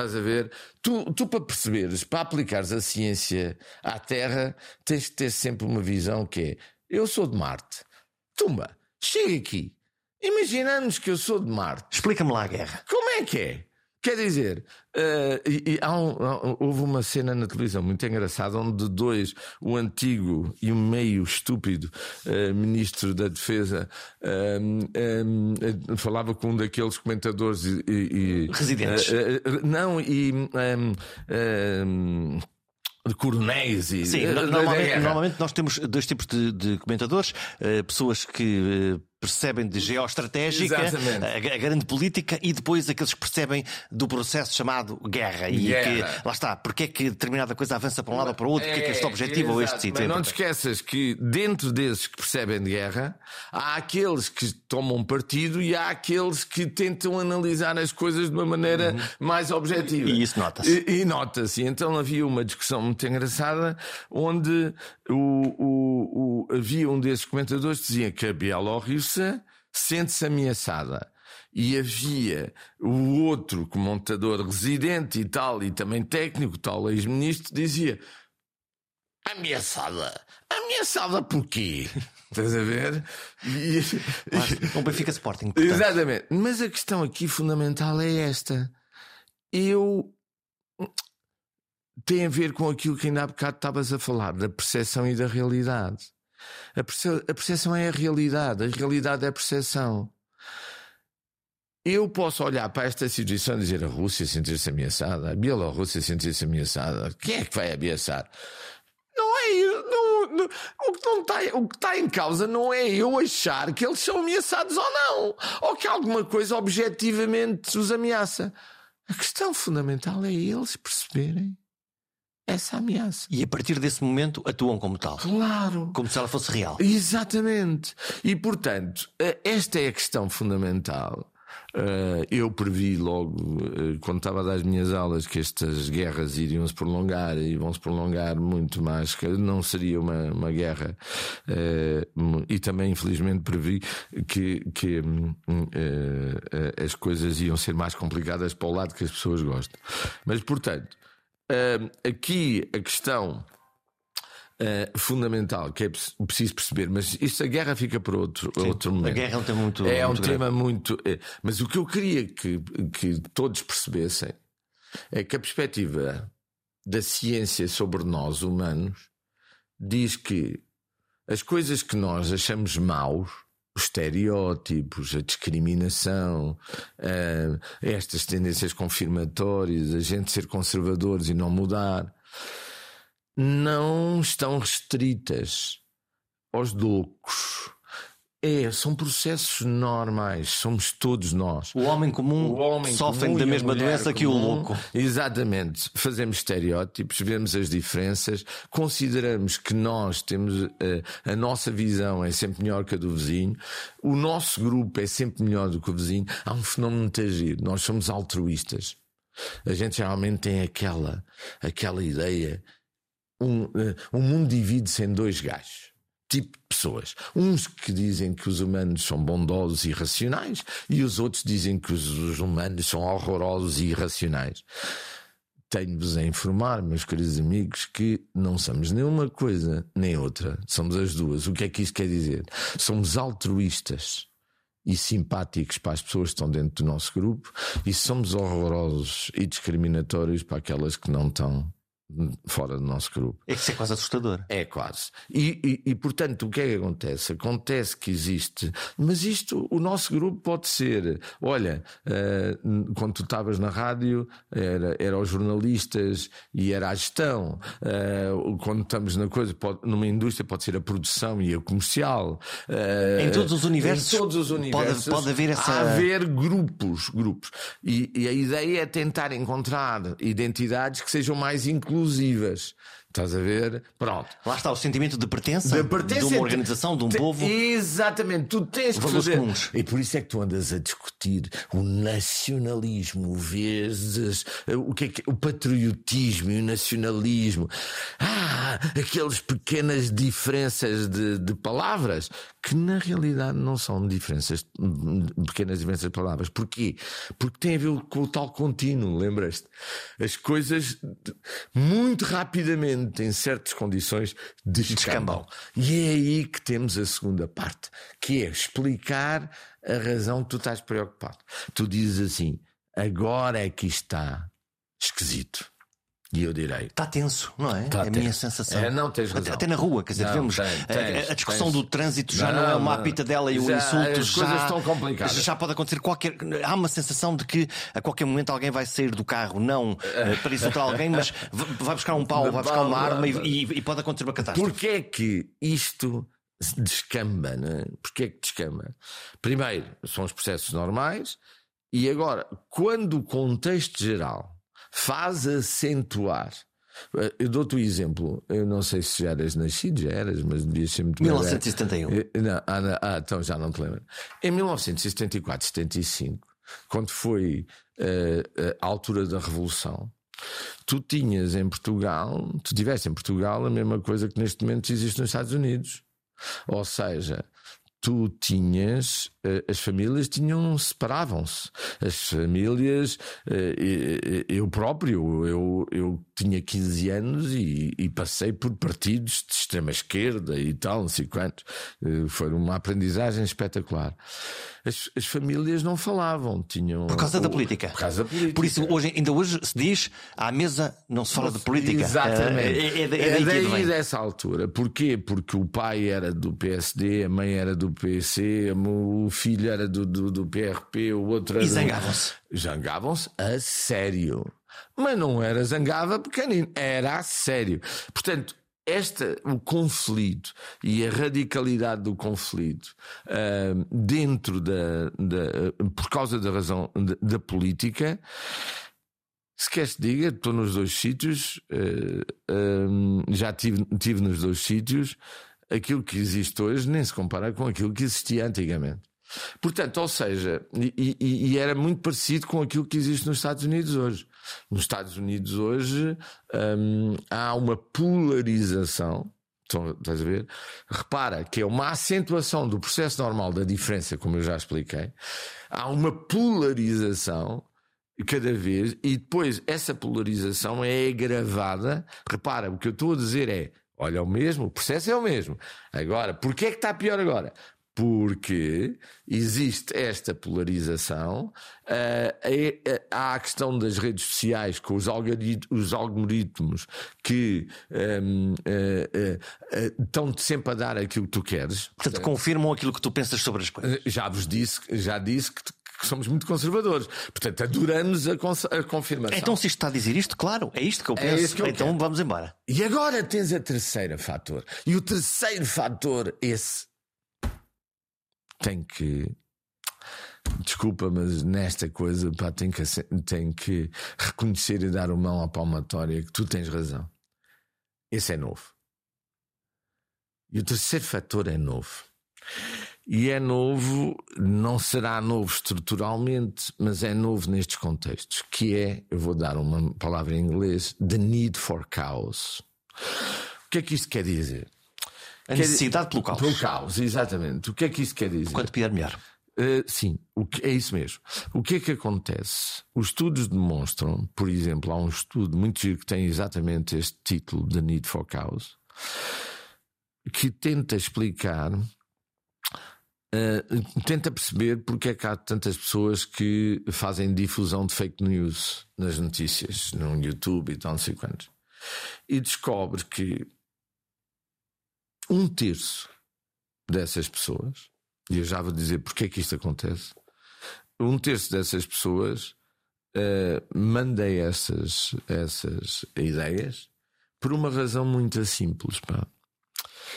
Estás a ver? Tu, tu para perceberes, para aplicares a ciência à Terra, tens que ter sempre uma visão que é: eu sou de Marte. Tumba, chega aqui. Imaginamos que eu sou de Marte. Explica-me lá a guerra. Como é que é? Quer dizer, eh, e- e há um- há houve uma cena na televisão muito engraçada onde dois, o antigo e o meio estúpido eh, ministro da Defesa, eh, eh, falava com um daqueles comentadores e. e- e- Residentes. eh, não, e. eh, eh, de coronéis e Sim, normalmente, normalmente nós temos dois tipos de, de comentadores: eh, pessoas que eh, percebem de geoestratégica, a, a, grande política, e depois aqueles que percebem do processo chamado guerra. E guerra. que, lá está, porque é que determinada coisa avança para um lado ou para o outro, é, que é que este é, objetivo ou este sítio. Mas não te esqueças que dentro desses que percebem de guerra, há aqueles que tomam partido e há aqueles que tentam analisar as coisas de uma maneira uhum. mais objetiva. E isso nota-se. E, e nota-se. Então havia uma discussão muito engraçada onde o, o, o, havia um desses comentadores que dizia que a Bielorrússia sente-se ameaçada. E havia o outro comentador residente e tal, e também técnico, tal ex-ministro, dizia: Ameaçada? Ameaçada por quê? Estás a ver? E... Um Benfica Sporting. Portanto. Exatamente. Mas a questão aqui fundamental é esta. Eu. Tem a ver com aquilo que ainda há bocado estavas a falar, da percepção e da realidade. A, perce... a percepção é a realidade, a realidade é a percepção. Eu posso olhar para esta situação e dizer a Rússia sentir-se ameaçada, a Bielorrússia sentir-se ameaçada. Quem é que vai ameaçar? Não é eu. Não, não, o, que não está, o que está em causa não é eu achar que eles são ameaçados ou não. Ou que alguma coisa objetivamente os ameaça. A questão fundamental é eles perceberem essa ameaça. E a partir desse momento atuam como tal. Claro. Como se ela fosse real. Exatamente. E portanto, esta é a questão fundamental. Uh, eu previ logo, uh, quando estava a dar as minhas aulas, que estas guerras iriam se prolongar e vão se prolongar muito mais, que não seria uma, uma guerra. E também, infelizmente, previ que, que as coisas iam ser mais complicadas para o lado que as pessoas gostam. Mas, portanto, aqui a questão uh, fundamental que é preciso perceber, mas isso a guerra fica para outro, Sim, outro momento. A guerra é um tema muito. É muito um tema muito. É, mas o que eu queria que, que todos percebessem é que a perspectiva da ciência sobre nós humanos diz que as coisas que nós achamos maus, os estereótipos, a discriminação, uh, estas tendências confirmatórias, a gente ser conservadores e não mudar, não estão restritas aos loucos. É, são processos normais, somos todos nós. O homem comum o homem sofre da mesma doença comum, que o louco. Exatamente. Fazemos estereótipos, vemos as diferenças, consideramos que nós temos a, eh, a nossa visão é sempre melhor que a do vizinho, o nosso grupo é sempre melhor do que o vizinho. Há um fenómeno muito agir. Nós somos altruístas. A gente geralmente tem aquela, aquela ideia um, um mundo divide-se em dois gajos. Tipo de pessoas. Uns que dizem que os humanos são bondosos e irracionais e os outros dizem que os, os humanos são horrorosos e irracionais. Tenho-vos a informar, meus queridos amigos, que não somos nenhuma coisa nem outra. Somos as duas. O que é que isso quer dizer? Somos altruístas e simpáticos para as pessoas que estão dentro do nosso grupo e somos horrorosos e discriminatórios para aquelas que não estão fora do nosso grupo. É isso é quase assustador. É quase. E, e, e, portanto, o que é que acontece? Acontece que existe, mas isto, o nosso grupo pode ser. Olha, uh, quando tu estavas na rádio, era, era os jornalistas e era a gestão. Uh, quando estamos na coisa, pode, numa indústria, pode ser a produção e a comercial. Uh, em todos os universos. Em todos os universos. Pode, pode haver essa. haver grupos, grupos. E, e a ideia é tentar encontrar identidades que sejam mais inclusivas exclusivas. Estás a ver? Pronto. Lá está o sentimento de pertença, de, pertença, de uma organização, de um povo. Exatamente, tu tens que fazer. Comuns. E por isso é que tu andas a discutir o nacionalismo vezes o que é que, o patriotismo e o nacionalismo. Ah, aquelas pequenas diferenças de, de palavras que na realidade não são diferenças, pequenas diferenças de palavras. Porquê? Porque tem a ver com o tal contínuo, lembras-te? As coisas muito rapidamente em certas condições, descambam. E é aí que temos a segunda parte, que é explicar a razão que tu estás preocupado. Tu dizes assim: agora é que está esquisito. E eu direi. Está tenso, não é? Tá é a minha sensação. É, não tens razão. Até, até na rua, quer dizer, não, vemos tens, tens, a, a, discussão tens. do trânsito já não, não é uma apitadela e o insulto. As já, coisas estão complicadas. Já pode acontecer qualquer. Há uma sensação de que a qualquer momento alguém vai sair do carro, não uh, para insultar alguém, mas vai buscar um pau, vai buscar uma arma e, e, e pode acontecer uma catástrofe. Porquê é que isto descamba, né? Porquê é que descamba? Primeiro, são os processos normais, e agora, quando o contexto geral faz acentuar. Eh, eu dou-te um exemplo. Eu não sei se já eras nascido, já eras, mas devias ser muito 1971. Eh, não, ah, ah, então já não te lembro. Em 1974, 75, quando foi uh, a altura da Revolução, tu tinhas em Portugal, tu tiveste em Portugal a mesma coisa que neste momento existe nos Estados Unidos. Ou seja, tu tinhas, eh, as famílias tinham, separavam-se. As famílias, eh, eu próprio, eu, eu tinha 15 anos e, e, passei por partidos de extrema esquerda e tal, não sei quanto. Eh, foi uma aprendizagem espetacular. As, as famílias não falavam, tinham. Por causa da política. Por causa da política. Por isso, hoje, ainda hoje se diz, à mesa não se fala de política. Exatamente. É, é, é, é daí dessa altura. Porquê? Porque o pai era do PSD, a mãe era do PC, o filho era do, do, do PRP, o outro era. E zangavam-se. Zangavam-se a sério. Mas não era zangada pequenino, era a sério. Portanto, esta, o conflito e a radicalidade do conflito uh, dentro da, da, por causa da razão da, da política, se queres te diga, estou nos dois sítios, uh, uh, já tive, tive nos dois sítios, aquilo que existe hoje nem se compara com aquilo que existia antigamente. Portanto, ou seja, e, e, e, era muito parecido com aquilo que existe nos Estados Unidos hoje. Nos Estados Unidos hoje hum, há uma polarização. Estás a ver? Repara que é uma acentuação do processo normal da diferença, como eu já expliquei. Há uma polarização cada vez, e depois essa polarização é agravada. Repara, o que eu estou a dizer é: olha, é o mesmo, o processo é o mesmo. Agora, porquê é que está pior agora? Porque existe esta polarização. Uh, há a questão das redes sociais com os, os algoritmos que um, uh, uh, estão-te sempre a dar aquilo que tu queres. Portanto, confirmam aquilo que tu pensas sobre as coisas. Já vos disse, já disse que que somos muito conservadores. Portanto, adoramos a, a, confirmação. Então, se isto está a dizer isto, claro, é isto que eu é penso. É que eu então, quero. vamos embora. E agora tens a terceira fator. E o terceiro fator, esse tem que. Desculpa, mas nesta coisa pá, tem, que, que reconhecer e dar uma mão à palmatória que tu tens razão. Esse é novo. E o terceiro fator é novo. E é novo, não será novo estruturalmente, mas é novo nestes contextos, que é, eu vou dar uma palavra em inglês, the need for chaos. O que é que isto quer dizer? A necessidade pelo caos. Pelo caos, exatamente. O que é que isso quer dizer? Quanto pior, melhor. Uh, sim, o que, é isso mesmo. O que é que acontece? Os estudos demonstram, por exemplo, há um estudo muito giro que tem exatamente este título, The Need for Chaos, que tenta explicar, uh, tenta perceber porque é que há tantas pessoas que fazem difusão de fake news nas notícias, no YouTube e tal, não sei quantos. E descobre que um terço dessas pessoas, e eu já vou dizer porque é que isto acontece, um terço dessas pessoas uh, manda essas, essas ideias por uma razão muito simples. Pá.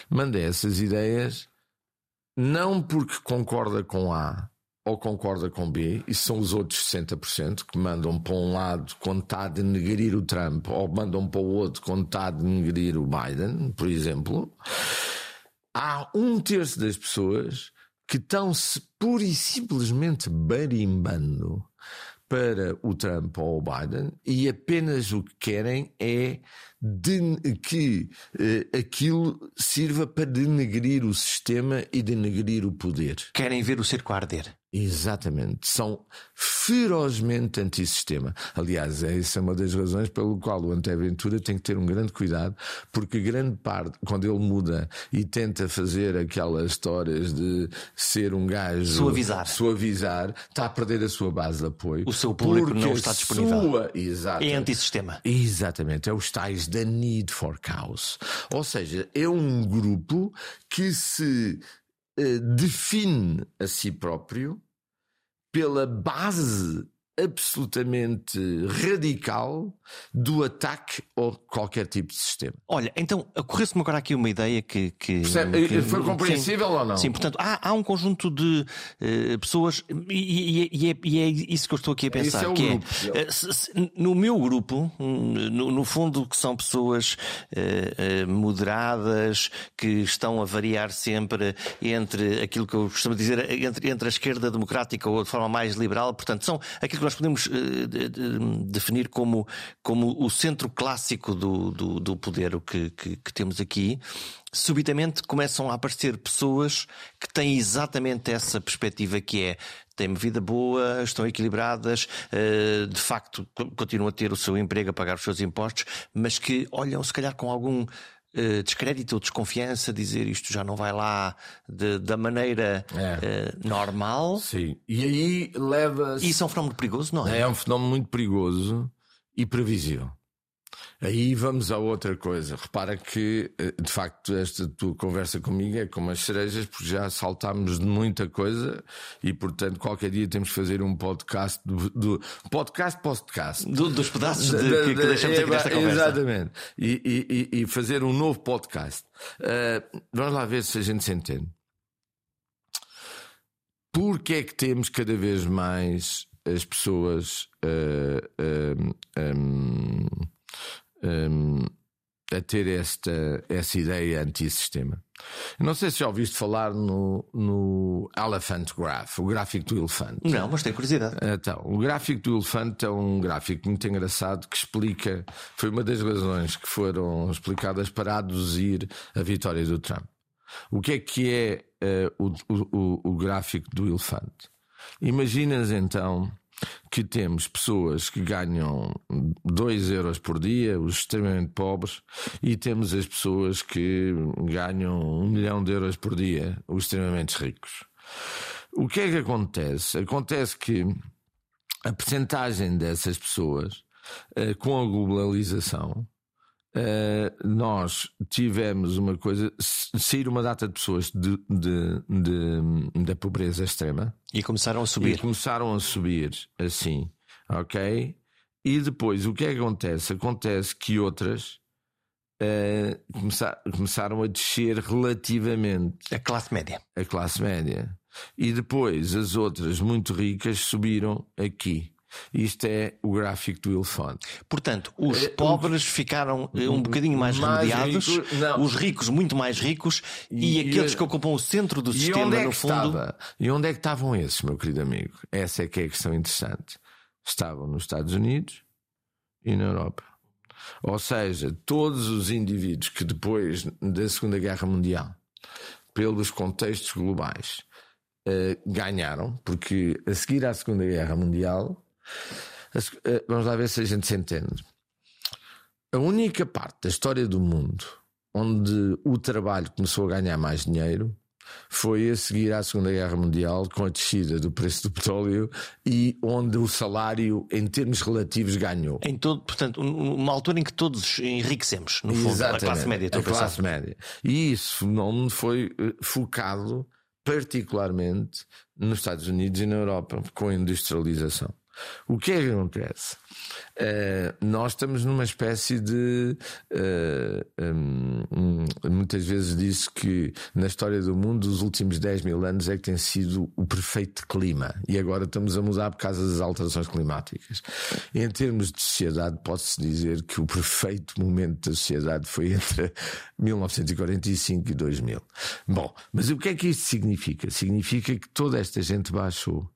Manda essas ideias não porque concorda com A ou concorda com B, e são os outros 60% que mandam para um lado quando está a denegrir o Trump, ou mandam para o outro quando está a denegrir o Biden, por exemplo. Há um terço das pessoas que estão-se pura e simplesmente barimbando para o Trump ou o Biden e apenas o que querem é de, que eh, aquilo sirva para denegrir o sistema e denegrir o poder. Querem ver o circo arder. Exatamente. São ferozmente antissistema. Aliás, essa é uma das razões pelo qual o Ante Ventura tem que ter um grande cuidado, porque grande parte, quando ele muda e tenta fazer aquelas histórias de ser um gajo. Suavizar. Suavizar, está a perder a sua base de apoio. O seu público não está disponível. Sua, exato, é antissistema. Exatamente. É os tais da Need for Chaos. Ou seja, é um grupo que se define a si próprio pela base absolutamente radical do ataque a qualquer tipo de sistema. Olha, então ocorreu-se-me agora aqui uma ideia que. que, que Foi compreensível sim, ou não? Sim, portanto, há, há um conjunto de uh, pessoas, e, e, é, e, é, isso que eu estou aqui a pensar. É o que grupo, é, se, se, no meu grupo, no, no, fundo, que são pessoas uh, uh, moderadas, que estão a variar sempre entre aquilo que eu costumo dizer, entre, entre a esquerda democrática ou de forma mais liberal, portanto, são aquilo que nós podemos definir como, como o centro clássico do, do, do poder que, que, que temos aqui, subitamente começam a aparecer pessoas que têm exatamente essa perspectiva que é têm vida boa, estão equilibradas, eh, de facto continuam a ter o seu emprego, a pagar os seus impostos, mas que olham se calhar com algum Uh, descrédito ou desconfiança, dizer isto já não vai lá de, da maneira é. uh, normal. Sim. E aí leva. Isso é um fenómeno perigoso, não é? É um fenómeno muito perigoso e previsível. Aí vamos a outra coisa. Repara que, eh, de facto, esta tua conversa comigo é como as cerejas, porque já saltámos de muita coisa e, portanto, qualquer dia temos que fazer um podcast do, do podcast podcast. Do, dos pedaços de, de, que, que deixamos aqui nesta conversa. Exatamente. E, e, e, fazer um novo podcast. Uh, vamos lá ver se a gente se entende. Porque é que temos cada vez mais as pessoas uh, uh, um, um, a ter esta, essa ideia antissistema. Não sei se já ouviste falar no, no Elephant Graph, o gráfico do elefante. Não, mas tenho curiosidade. Então, o gráfico do elefante é um gráfico muito engraçado que explica, foi uma das razões que foram explicadas para aduzir a vitória do Trump. O que é que é uh, o, o, o gráfico do elefante? Imaginas então que temos pessoas que ganham 2 euros por dia, os extremamente pobres, e temos as pessoas que ganham um milhão de euros por dia, os extremamente ricos. O que é que acontece? Acontece que a percentagem dessas pessoas, eh, com a globalização, Uh, nós tivemos uma coisa, sair uma data de pessoas de, de, de, da pobreza extrema e começaram a subir. E começaram a subir assim, ok? E depois o que é que acontece? Acontece que outras uh, começar, começaram a descer relativamente. A classe média. A classe média. E depois as outras muito ricas subiram aqui. Isto é o gráfico do elefante. Portanto, os é, pobres ficaram eh, um bocadinho mais, mais remediados, rico, os ricos muito mais ricos e, e aqueles que ocupam o centro do sistema, é no fundo. Estava? E onde é que estavam esses, meu querido amigo? Essa é que é a questão interessante. Estavam nos Estados Unidos e na Europa. Ou seja, todos os indivíduos que depois da Segunda Guerra Mundial, pelos contextos globais, ganharam, porque a seguir à Segunda Guerra Mundial eh, vamos lá ver se a gente se entende. A única parte da história do mundo onde o trabalho começou a ganhar mais dinheiro foi a seguir à Segunda Guerra Mundial, com a descida do preço do petróleo e onde o salário, em termos relativos, ganhou. Em todo, portanto, uma altura em que todos enriquecemos, no fundo, Exatamente, a classe média. A classe média. E isso fenómeno foi eh, focado particularmente nos Estados Unidos e na Europa, com a industrialização. O que é que acontece? Uh, nós estamos numa espécie de. Uh, um, muitas vezes disse que na história do mundo, os últimos 10 mil anos é que tem sido o perfeito clima. E agora estamos a mudar por causa das alterações climáticas. Em termos de sociedade, pode-se dizer que o perfeito momento da sociedade foi entre 1945 e 2000. Bom, mas o que é que isto significa? Significa que toda esta gente baixou.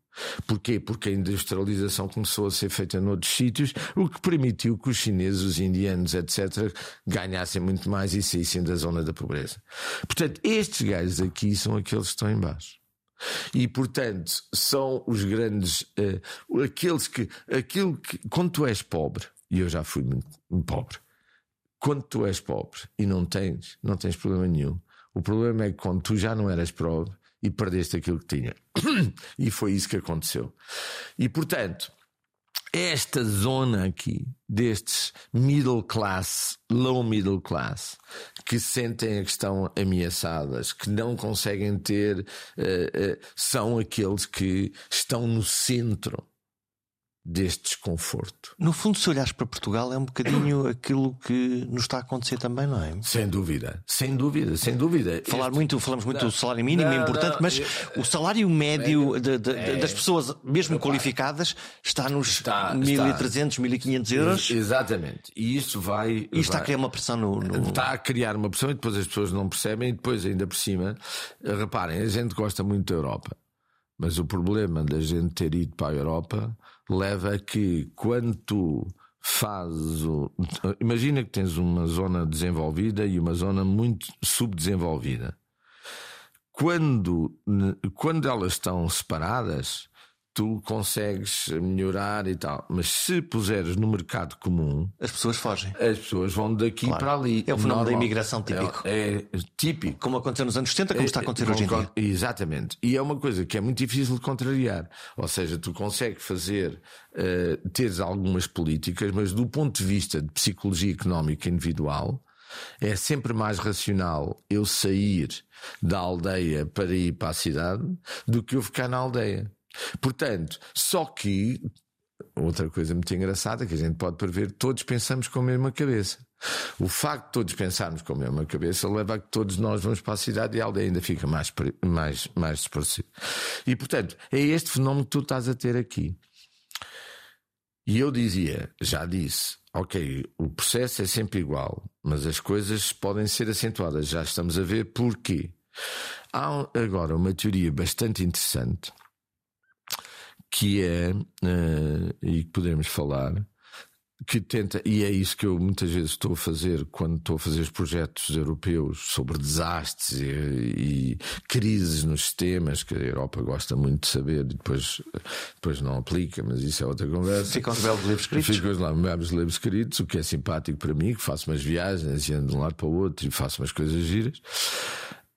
Porquê? Porque a industrialização começou a ser feita noutros sítios, o que permitiu que os chineses, os indianos, etc., ganhassem muito mais e saíssem da zona da pobreza. Portanto, estes gajos aqui são aqueles que estão em baixo. E, portanto, são os grandes, uh, aqueles que, aquilo que, quando tu és pobre, e eu já fui muito pobre, quando tu és pobre e não tens, não tens problema nenhum. O problema é que quando tu já não eras pobre, e perdeste aquilo que tinha. e foi isso que aconteceu. E portanto, esta zona aqui, destes middle class, low middle class, que sentem que estão ameaçadas, que não conseguem ter, uh, uh, são aqueles que estão no centro deste desconforto. No fundo, se olhares para Portugal, é um bocadinho aquilo que nos está a acontecer também, não é? Sem dúvida, sem dúvida, sem dúvida. Falar este... muito, falamos muito não, do salário mínimo, é não, é importante, não, mas o salário médio é, de, de, é, das pessoas, mesmo qualificadas, está nos está, 1.300, 1.500 euros. Exatamente. E isso vai. E está vai, a criar uma pressão no, no, Está a criar uma pressão e depois as pessoas não percebem, e depois, ainda por cima, reparem, a gente gosta muito da Europa. Mas o problema da gente ter ido para a Europa leva a que quando fazes o... imagina que tens uma zona desenvolvida e uma zona muito subdesenvolvida. Quando, quando elas estão separadas, tu consegues melhorar e tal. Mas se puseres no mercado comum, as pessoas fogem. As pessoas vão daqui claro. para ali. É o fenómeno Normal. da imigração típico. É, é, típico. Como aconteceu nos anos 70, como é, está a acontecer hoje em dia. Exatamente. E é uma coisa que é muito difícil de contrariar. Ou seja, tu consegues fazer, uh, teres algumas políticas, mas do ponto de vista de psicologia económica individual, é sempre mais racional eu sair da aldeia para ir para a cidade do que eu ficar na aldeia. Portanto, só que outra coisa muito engraçada que a gente pode prever, todos pensamos com a mesma cabeça. O facto de todos pensarmos com a mesma cabeça leva a que todos nós vamos para a cidade e a aldeia ainda fica mais, mais, mais distorcida. E portanto, é este fenómeno que tu estás a ter aqui. E eu dizia, já disse, ok, o processo é sempre igual, mas as coisas podem ser acentuadas. Já estamos a ver porquê. Há agora uma teoria bastante interessante que é, uh, e que podemos falar, que tenta, e é isso que eu muitas vezes estou a fazer quando estou a fazer os projetos europeus sobre desastres e, e crises nos sistemas, que a Europa gosta muito de saber e depois, depois não aplica, mas isso é outra conversa. Ficam os belos livros escritos. Ficam lá os belos livros escritos, o que é simpático para mim, que faço umas viagens e ando de um lado para o outro e faço umas coisas giras.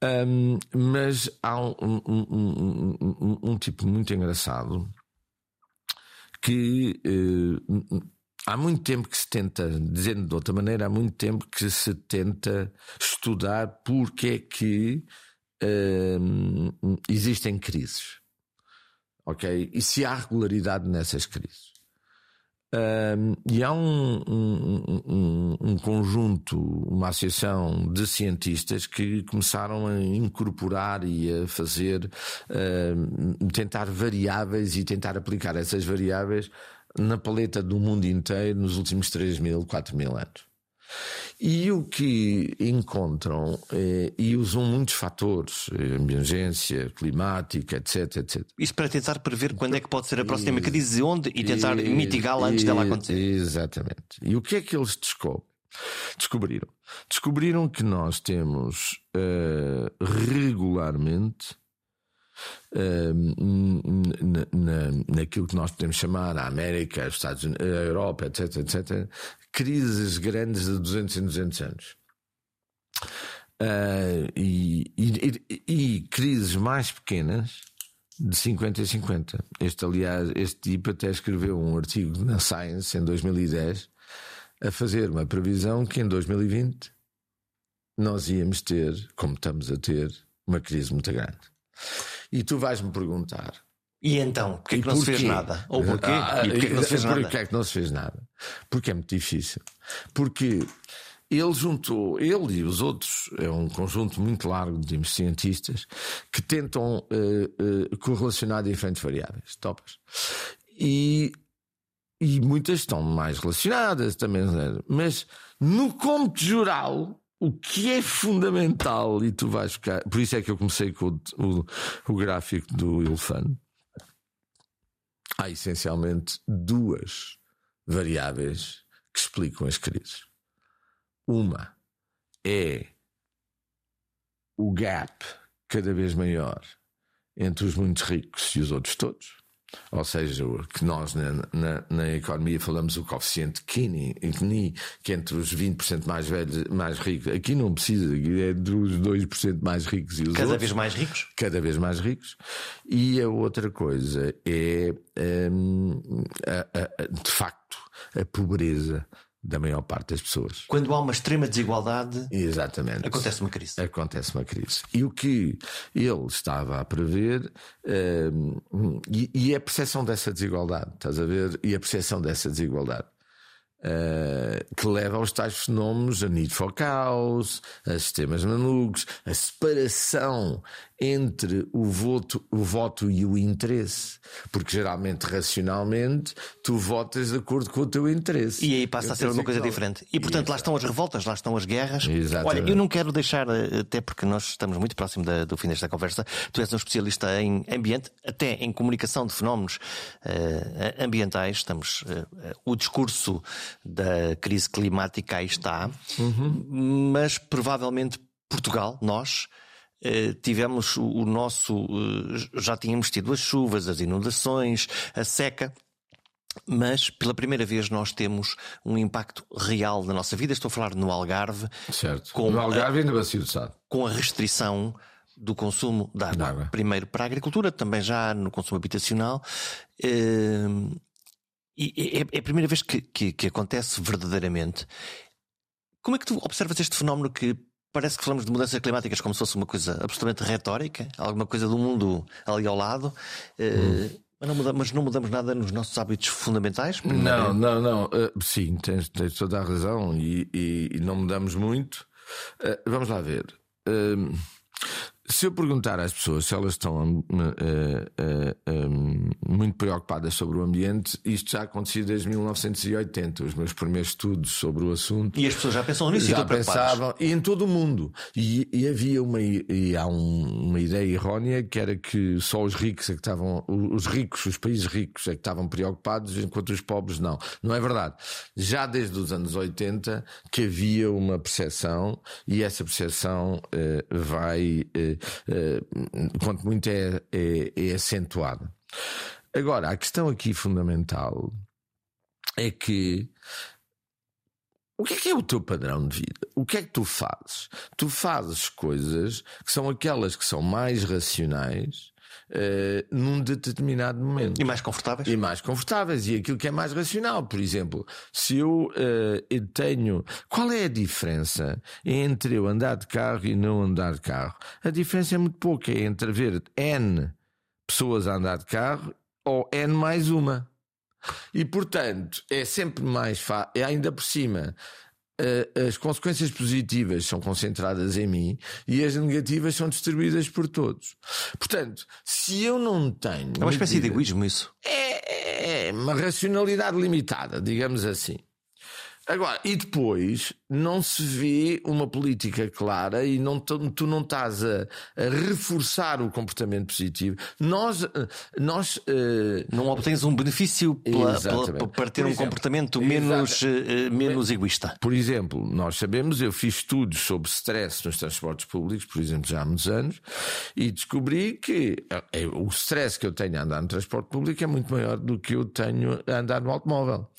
Um, mas há um, um, um tipo muito engraçado que eh, há muito tempo que se tenta, dizendo de outra maneira, há muito tempo que se tenta estudar porque é que eh, existem crises. Ok? E se há regularidade nessas crises. E há um, um, um, um, conjunto, uma associação de cientistas que começaram a incorporar e a fazer, tentar variáveis e tentar aplicar essas variáveis na paleta do mundo inteiro nos últimos 3 mil, 4 mil anos. E o que encontram, eh, e usam muitos fatores, eh, emergência climática, etc, etc. Isso para tentar prever quando é que pode ser a próxima crise, onde e tentar mitigá-la antes dela acontecer. Exatamente. E o que é que eles descobrem? Descobriram. Descobriram que nós temos uh, regularmente na, na, naquilo que nós podemos chamar a América, os Estados Unidos, a Europa, etc, etc, crises grandes de 200 em 200 anos. Uh, e, e, e, crises mais pequenas de 50 em 50. Este, aliás, este tipo até escreveu um artigo na Science em 2010 a fazer uma previsão que em 2020 nós íamos ter, como estamos a ter, uma crise muito grande. E tu vais-me perguntar. E então, porquê que não se fez nada? Ou porquê? Ah, e porquê que não se fez nada? Porquê que não se fez nada? Porque é muito difícil. Porque ele juntou, ele e os outros, é um conjunto muito largo de cientistas que tentam uh, uh, correlacionar diferentes variáveis. Topas. E, e muitas estão mais relacionadas também. Mas no cômputo geral, o que é fundamental, e tu vais ficar. Por isso é que eu comecei com o, o, o gráfico do elefante. Há essencialmente duas variáveis que explicam as crises. Uma é o gap cada vez maior entre os muito ricos e os outros todos. Ou seja, que nós na, na, na, economia falamos o coeficiente Gini, que entre os 20% mais velhos, mais ricos, aqui não precisa, é dos 2% mais ricos e os Cada outros, vez mais ricos? Cada vez mais ricos. E a outra coisa é, um, a, a, de facto, a pobreza da maior parte das pessoas. Quando há uma extrema desigualdade, Exatamente. acontece uma crise. Acontece uma crise. E o que ele estava a prever, uh, e, e, a percepção dessa desigualdade, estás a ver? E a percepção dessa desigualdade. Uh, que leva aos tais fenómenos, a need for chaos, a sistemas malucos, a separação entre o voto, o voto e o interesse. Porque geralmente, racionalmente, tu votas de acordo com o teu interesse. E aí passa eu a ser uma coisa diferente. E portanto, Exato. lá estão as revoltas, lá estão as guerras. Exatamente. Olha, eu não quero deixar, eh, até porque nós estamos muito próximo da, do fim desta conversa, tu és um especialista em ambiente, até em comunicação de fenómenos uh, ambientais. Estamos. Uh, o discurso da crise climática aí está, uhum. mas provavelmente Portugal, nós, eh, tivemos o, nosso. Eh, já tínhamos tido as chuvas, as inundações, a seca. Mas pela primeira vez nós temos um impacto real na nossa vida. Estou a falar no Algarve. Certo. Com no Algarve a, e na Bacia do Sado. Com a restrição do consumo de água. água. Primeiro para a agricultura, também já no consumo habitacional. Eh, e é, é a primeira vez que, que, que acontece verdadeiramente. Como é que tu observas este fenómeno que Parece que falamos de mudanças climáticas como se fosse uma coisa absolutamente retórica, alguma coisa do mundo ali ao lado. Hum. Mas não, mudamos, mas não, mudamos, nada nos nossos hábitos fundamentais? Não, não, não. Uh, sim, tens, tens, toda a razão e, e, e não mudamos muito. Uh, vamos lá ver. Uh, se eu perguntar às pessoas se elas estão uh, uh, uh, muito preocupadas sobre o ambiente, isto já aconteceu desde 1980, os meus primeiros estudos sobre o assunto. E as pessoas já pensam nisso já pensavam, e em todo o mundo. E, e havia uma, e há um, uma ideia errónea que era que só os ricos é que estavam, os ricos, os países ricos é que estavam preocupados, enquanto os pobres não. Não é verdade. Já desde os anos 80 que havia uma percepção, e essa percepção eh, vai quanto muito é, é, é acentuada. Agora, a questão aqui fundamental é que o que é que é o teu padrão de vida? O que é que tu fazes? Tu fazes coisas que são aquelas que são mais racionais uh, num determinado momento. E mais confortáveis? E mais confortáveis. E aquilo que é mais racional. Por exemplo, se eu, uh, eu tenho. Qual é a diferença entre eu andar de carro e não andar de carro? A diferença é muito pouca. É entre ver N pessoas a andar de carro ou N mais uma. E portanto, é sempre mais fácil, ainda por cima, as consequências positivas são concentradas em mim e as negativas são distribuídas por todos. Portanto, se eu não tenho. É uma espécie de egoísmo isso. É, é uma racionalidade limitada, digamos assim. Agora, e depois não se vê uma política clara e não, tu, não estás a, a, reforçar o comportamento positivo. Nós, nós uh... não obtens um benefício pela, pela, para ter um comportamento menos, uh, menos egoísta. Por exemplo, nós sabemos, eu fiz estudos sobre stress nos transportes públicos, por exemplo, já há muitos anos, e descobri que o stress que eu tenho a andar no transporte público é muito maior do que eu tenho a andar no automóvel.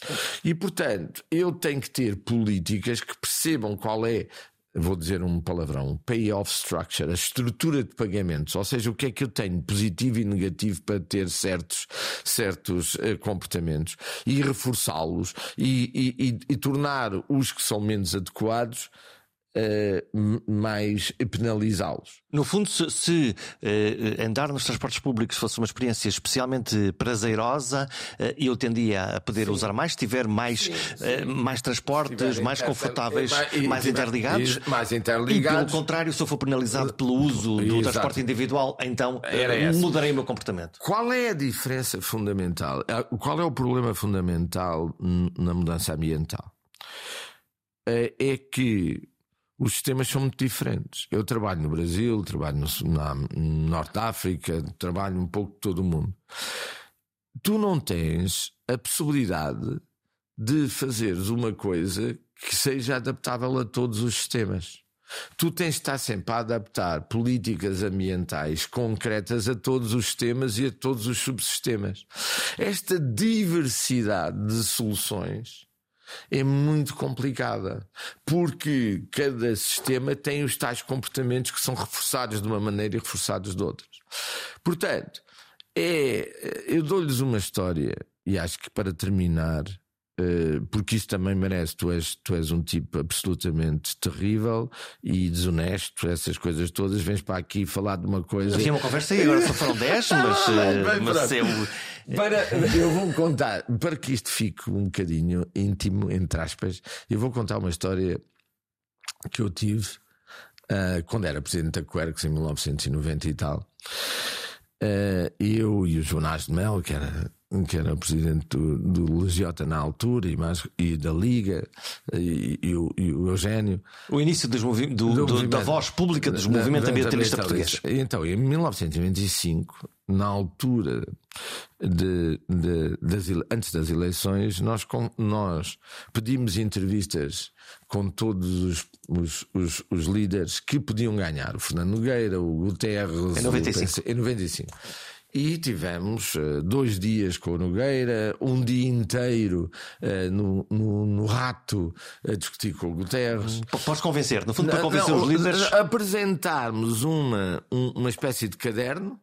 E portanto, eu tenho que ter políticas que percebam qual é vou dizer um palavrão, payoff structure, a estrutura de pagamentos, ou seja, o que é que eu tenho positivo e negativo para ter certos, certos uh, comportamentos e reforçá-los e, e, e, e tornar os que são menos adequados uh, mais penalizá-los. No fundo, se, se uh, andar nos transportes públicos fosse uma experiência especialmente prazerosa, uh, eu tendia a poder sim. usar mais, se tiver mais, sim, sim. mais transportes, mais confortáveis, mais, mais interligados. Mais interligados. E pelo contrário, se eu for penalizado pelo uso do Exato. transporte individual, então mudarei o meu comportamento. Qual é a diferença fundamental? Qual é o problema fundamental na mudança ambiental? É que os sistemas são muito diferentes. Eu trabalho no Brasil, trabalho no, na, no Norte África, trabalho um pouco de todo o mundo. Tu não tens a possibilidade de fazeres uma coisa que seja adaptável a todos os sistemas. Tu tens de estar sempre a adaptar políticas ambientais concretas a todos os sistemas e a todos os subsistemas. Esta diversidade de soluções é muito complicada, porque cada sistema tem os tais comportamentos que são reforçados de uma maneira e reforçados de outras. Portanto, é, eu dou-lhes uma história, e acho que para terminar, porque isso também merece. Tu és, tu és um tipo absolutamente terrível e desonesto, essas coisas todas. Vens para aqui falar de uma coisa. Tinha uma conversa e agora só foram 10, mas, uh, mas eu... Para, eu vou contar, para que isto fique um bocadinho íntimo, entre aspas, eu vou contar uma história que eu tive uh, quando era presidente da Quercus em 1990 e tal. Eu e o Jonas de Mel, que era que era o presidente do, do Legiota na altura e, mais, e da Liga, e, e, o, e o Eugénio. O início do, do, da voz pública dos movimentos ambientalistas portugueses. Então, em 1925, na altura de, de, das, antes das eleições, nós, nós pedimos entrevistas com todos os, os, os, os líderes que podiam ganhar. O Fernando Nogueira, o Guterres. Em 95. O, em 95. E tivemos uh, dois dias com o Nogueira, um dia inteiro uh, no, no, no, Rato a discutir com o Guterres. Hum, podes convencer, no fundo, para convencer não, os líderes. Apresentarmos uma, uma espécie de caderno.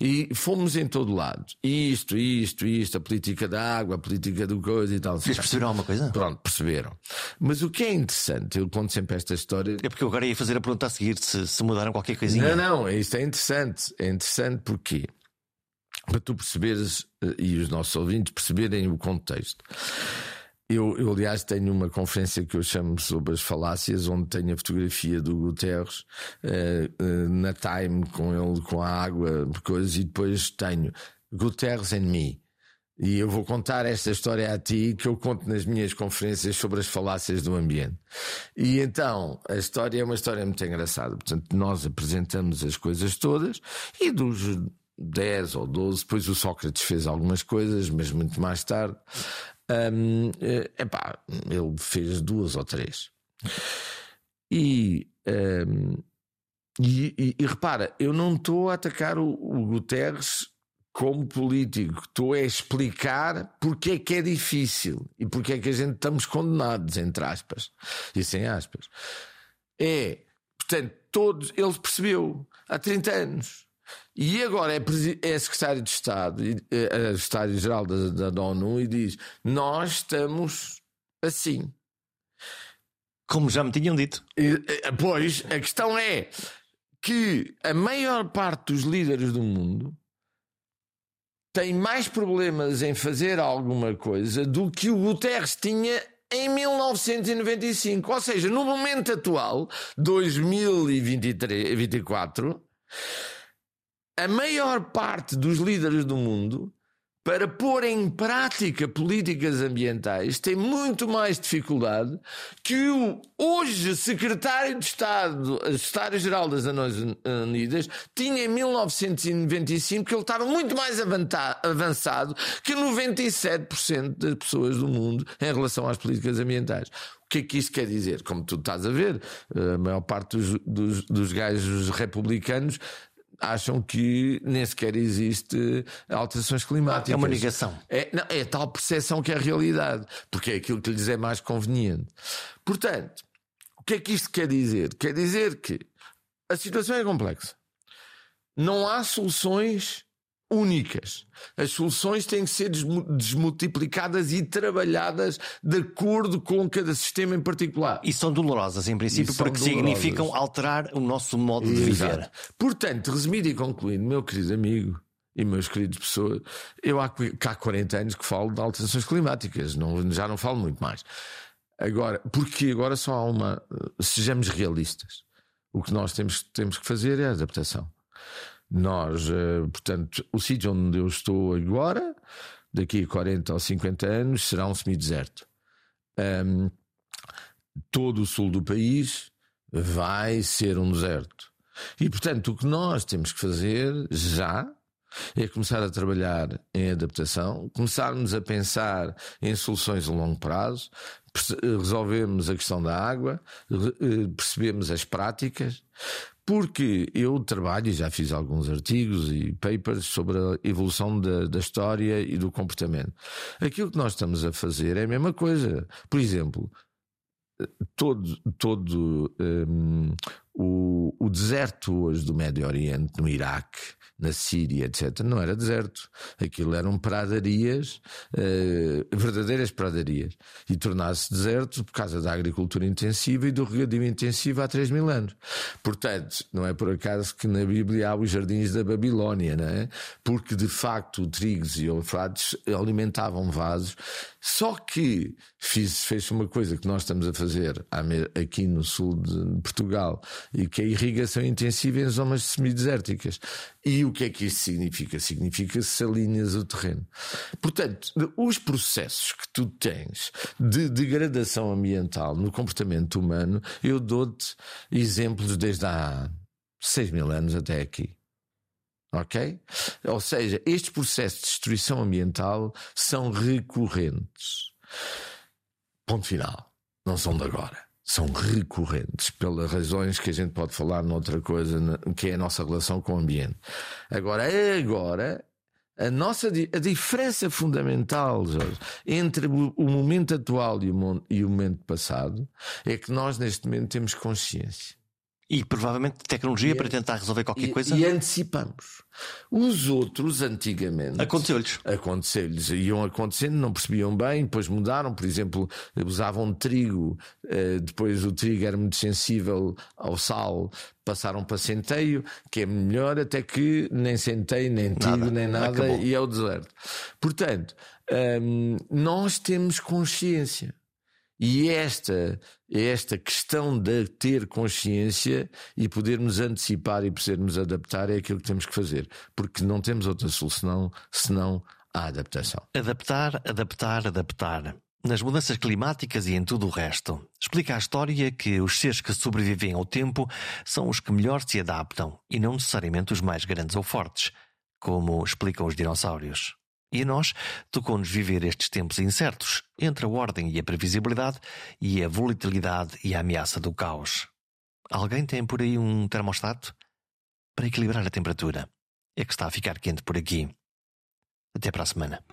E fomos em todo lado. Isto, isto, isto, a política da água, a política do coisa e tal. Vocês perceberam alguma coisa? Pronto, perceberam. Mas o que é interessante, eu conto sempre esta história. É porque eu agora ia fazer a pergunta a seguir se, se mudaram qualquer coisinha. Não, não, isto é interessante. É interessante porque para tu perceberes eh, e os nossos ouvintes perceberem o contexto. Eu, eu, aliás, tenho uma conferência que eu chamo sobre as falácias, onde tenho a fotografia do Guterres uh, uh, na Time com ele, com a água, coisas, e depois tenho Guterres and me. E eu vou contar esta história a ti que eu conto nas minhas conferências sobre as falácias do ambiente. E então, a história é uma história muito engraçada. Portanto, nós apresentamos as coisas todas e dos 10 ou 12, depois o Sócrates fez algumas coisas, mas muito mais tarde. Um, eh, epá, ele fez duas ou três. E, um, e, e, e, repara, eu não estou a atacar o, o Guterres como político, estou a explicar porque é que é difícil e porque é que a gente estamos condenados, entre aspas, e sem aspas. É, portanto, todos, ele percebeu há 30 anos e agora é, é secretário de Estado, é, é secretário-geral da, da ONU, e diz: Nós estamos assim. Como já me tinham dito. E, pois, a questão é que a maior parte dos líderes do mundo tem mais problemas em fazer alguma coisa do que o Guterres tinha em 1995. Ou seja, no momento atual, 2024 a maior parte dos líderes do mundo, para pôr em prática políticas ambientais, tem muito mais dificuldade que o hoje secretário de Estado, secretário-geral das Nações Unidas, tinha em 1995, que ele estava muito mais avançado que 97% das pessoas do mundo em relação às políticas ambientais. O que é que isto quer dizer? Como tu estás a ver, a maior parte dos, dos, dos gajos republicanos acham que nem sequer existe alterações climáticas. É uma negação. É, não, é tal percepção que é a realidade, porque é aquilo que lhes é mais conveniente. Portanto, o que é que isto quer dizer? Quer dizer que a situação é complexa. Não há soluções únicas. As soluções têm que ser desmultiplicadas e trabalhadas de acordo com cada sistema em particular. E são dolorosas, em princípio, porque dolorosas. significam alterar o nosso modo de viver. Portanto, resumido e concluindo, meu querido amigo e meus queridos pessoas, eu há, há 40 anos que falo de alterações climáticas, não, já não falo muito mais. Agora, porque agora só há uma. Sejamos realistas. O que nós temos, temos que fazer é a adaptação. Nós, eh, portanto, o sítio onde eu estou agora, daqui a 40 ou 50 anos, será um semideserto. Um, todo o sul do país vai ser um deserto. E, portanto, o que nós temos que fazer já é começar a trabalhar em adaptação, começarmos a pensar em soluções a longo prazo, resolvemos a questão da água, eh, percebemos as práticas, porque eu trabalho e já fiz alguns artigos e papers sobre a evolução da, da, história e do comportamento. Aquilo que nós estamos a fazer é a mesma coisa. Por exemplo, todo, todo um, o, o deserto hoje do Médio Oriente, no Iraque, na Síria, etc., não era deserto. Aquilo eram pradarias, uh, verdadeiras pradarias. E tornasse deserto por causa da agricultura intensiva e do regadio intensivo há 3 mil anos. Portanto, não é por acaso que na Bíblia há os jardins da Babilónia, não é? Porque de facto trigos e eufrates alimentavam vasos. Só que fez-se uma coisa que nós estamos a fazer aqui no sul de Portugal e que é a irrigação intensiva em zonas semidesérticas. E o que é que isso significa? Significa salinhas o terreno. Portanto, os processos que tu tens de degradação ambiental no comportamento humano, eu dou-te exemplos desde há 6 mil anos até aqui. Ok? Ou seja, estes processos de destruição ambiental são recorrentes. Ponto final. Não são de agora são recorrentes, pelas razões que a gente pode falar noutra coisa, que é a nossa relação com o ambiente. Agora, agora, a nossa a diferença fundamental, Jorge, entre o, momento atual e o, e o momento passado é que nós, neste momento, temos consciência. E provavelmente tecnologia e, para tentar resolver qualquer e, coisa. E antecipamos. Os outros, antigamente. Aconteceu-lhes. Aconteceu-lhes. Iam acontecendo, não percebiam bem, depois mudaram. Por exemplo, usavam trigo, eh, depois o trigo era muito sensível ao sal, passaram para centeio, que é melhor, até que nem centeio, nem trigo, nada. nem nada, Acabou. e é o deserto. Portanto, hum, nós temos consciência. E esta, esta questão de ter consciência e podermos antecipar e podermos adaptar é aquilo que temos que fazer, porque não temos outra solução senão a adaptação. Adaptar, adaptar, adaptar. Nas mudanças climáticas e em tudo o resto. Explica a história que os seres que sobrevivem ao tempo são os que melhor se adaptam e não necessariamente os mais grandes ou fortes, como explicam os dinossauros. E a nós tocou-nos viver estes tempos incertos, entre a ordem e a previsibilidade, e a volatilidade e a ameaça do caos. Alguém tem por aí um termostato? Para equilibrar a temperatura. É que está a ficar quente por aqui. Até para a semana.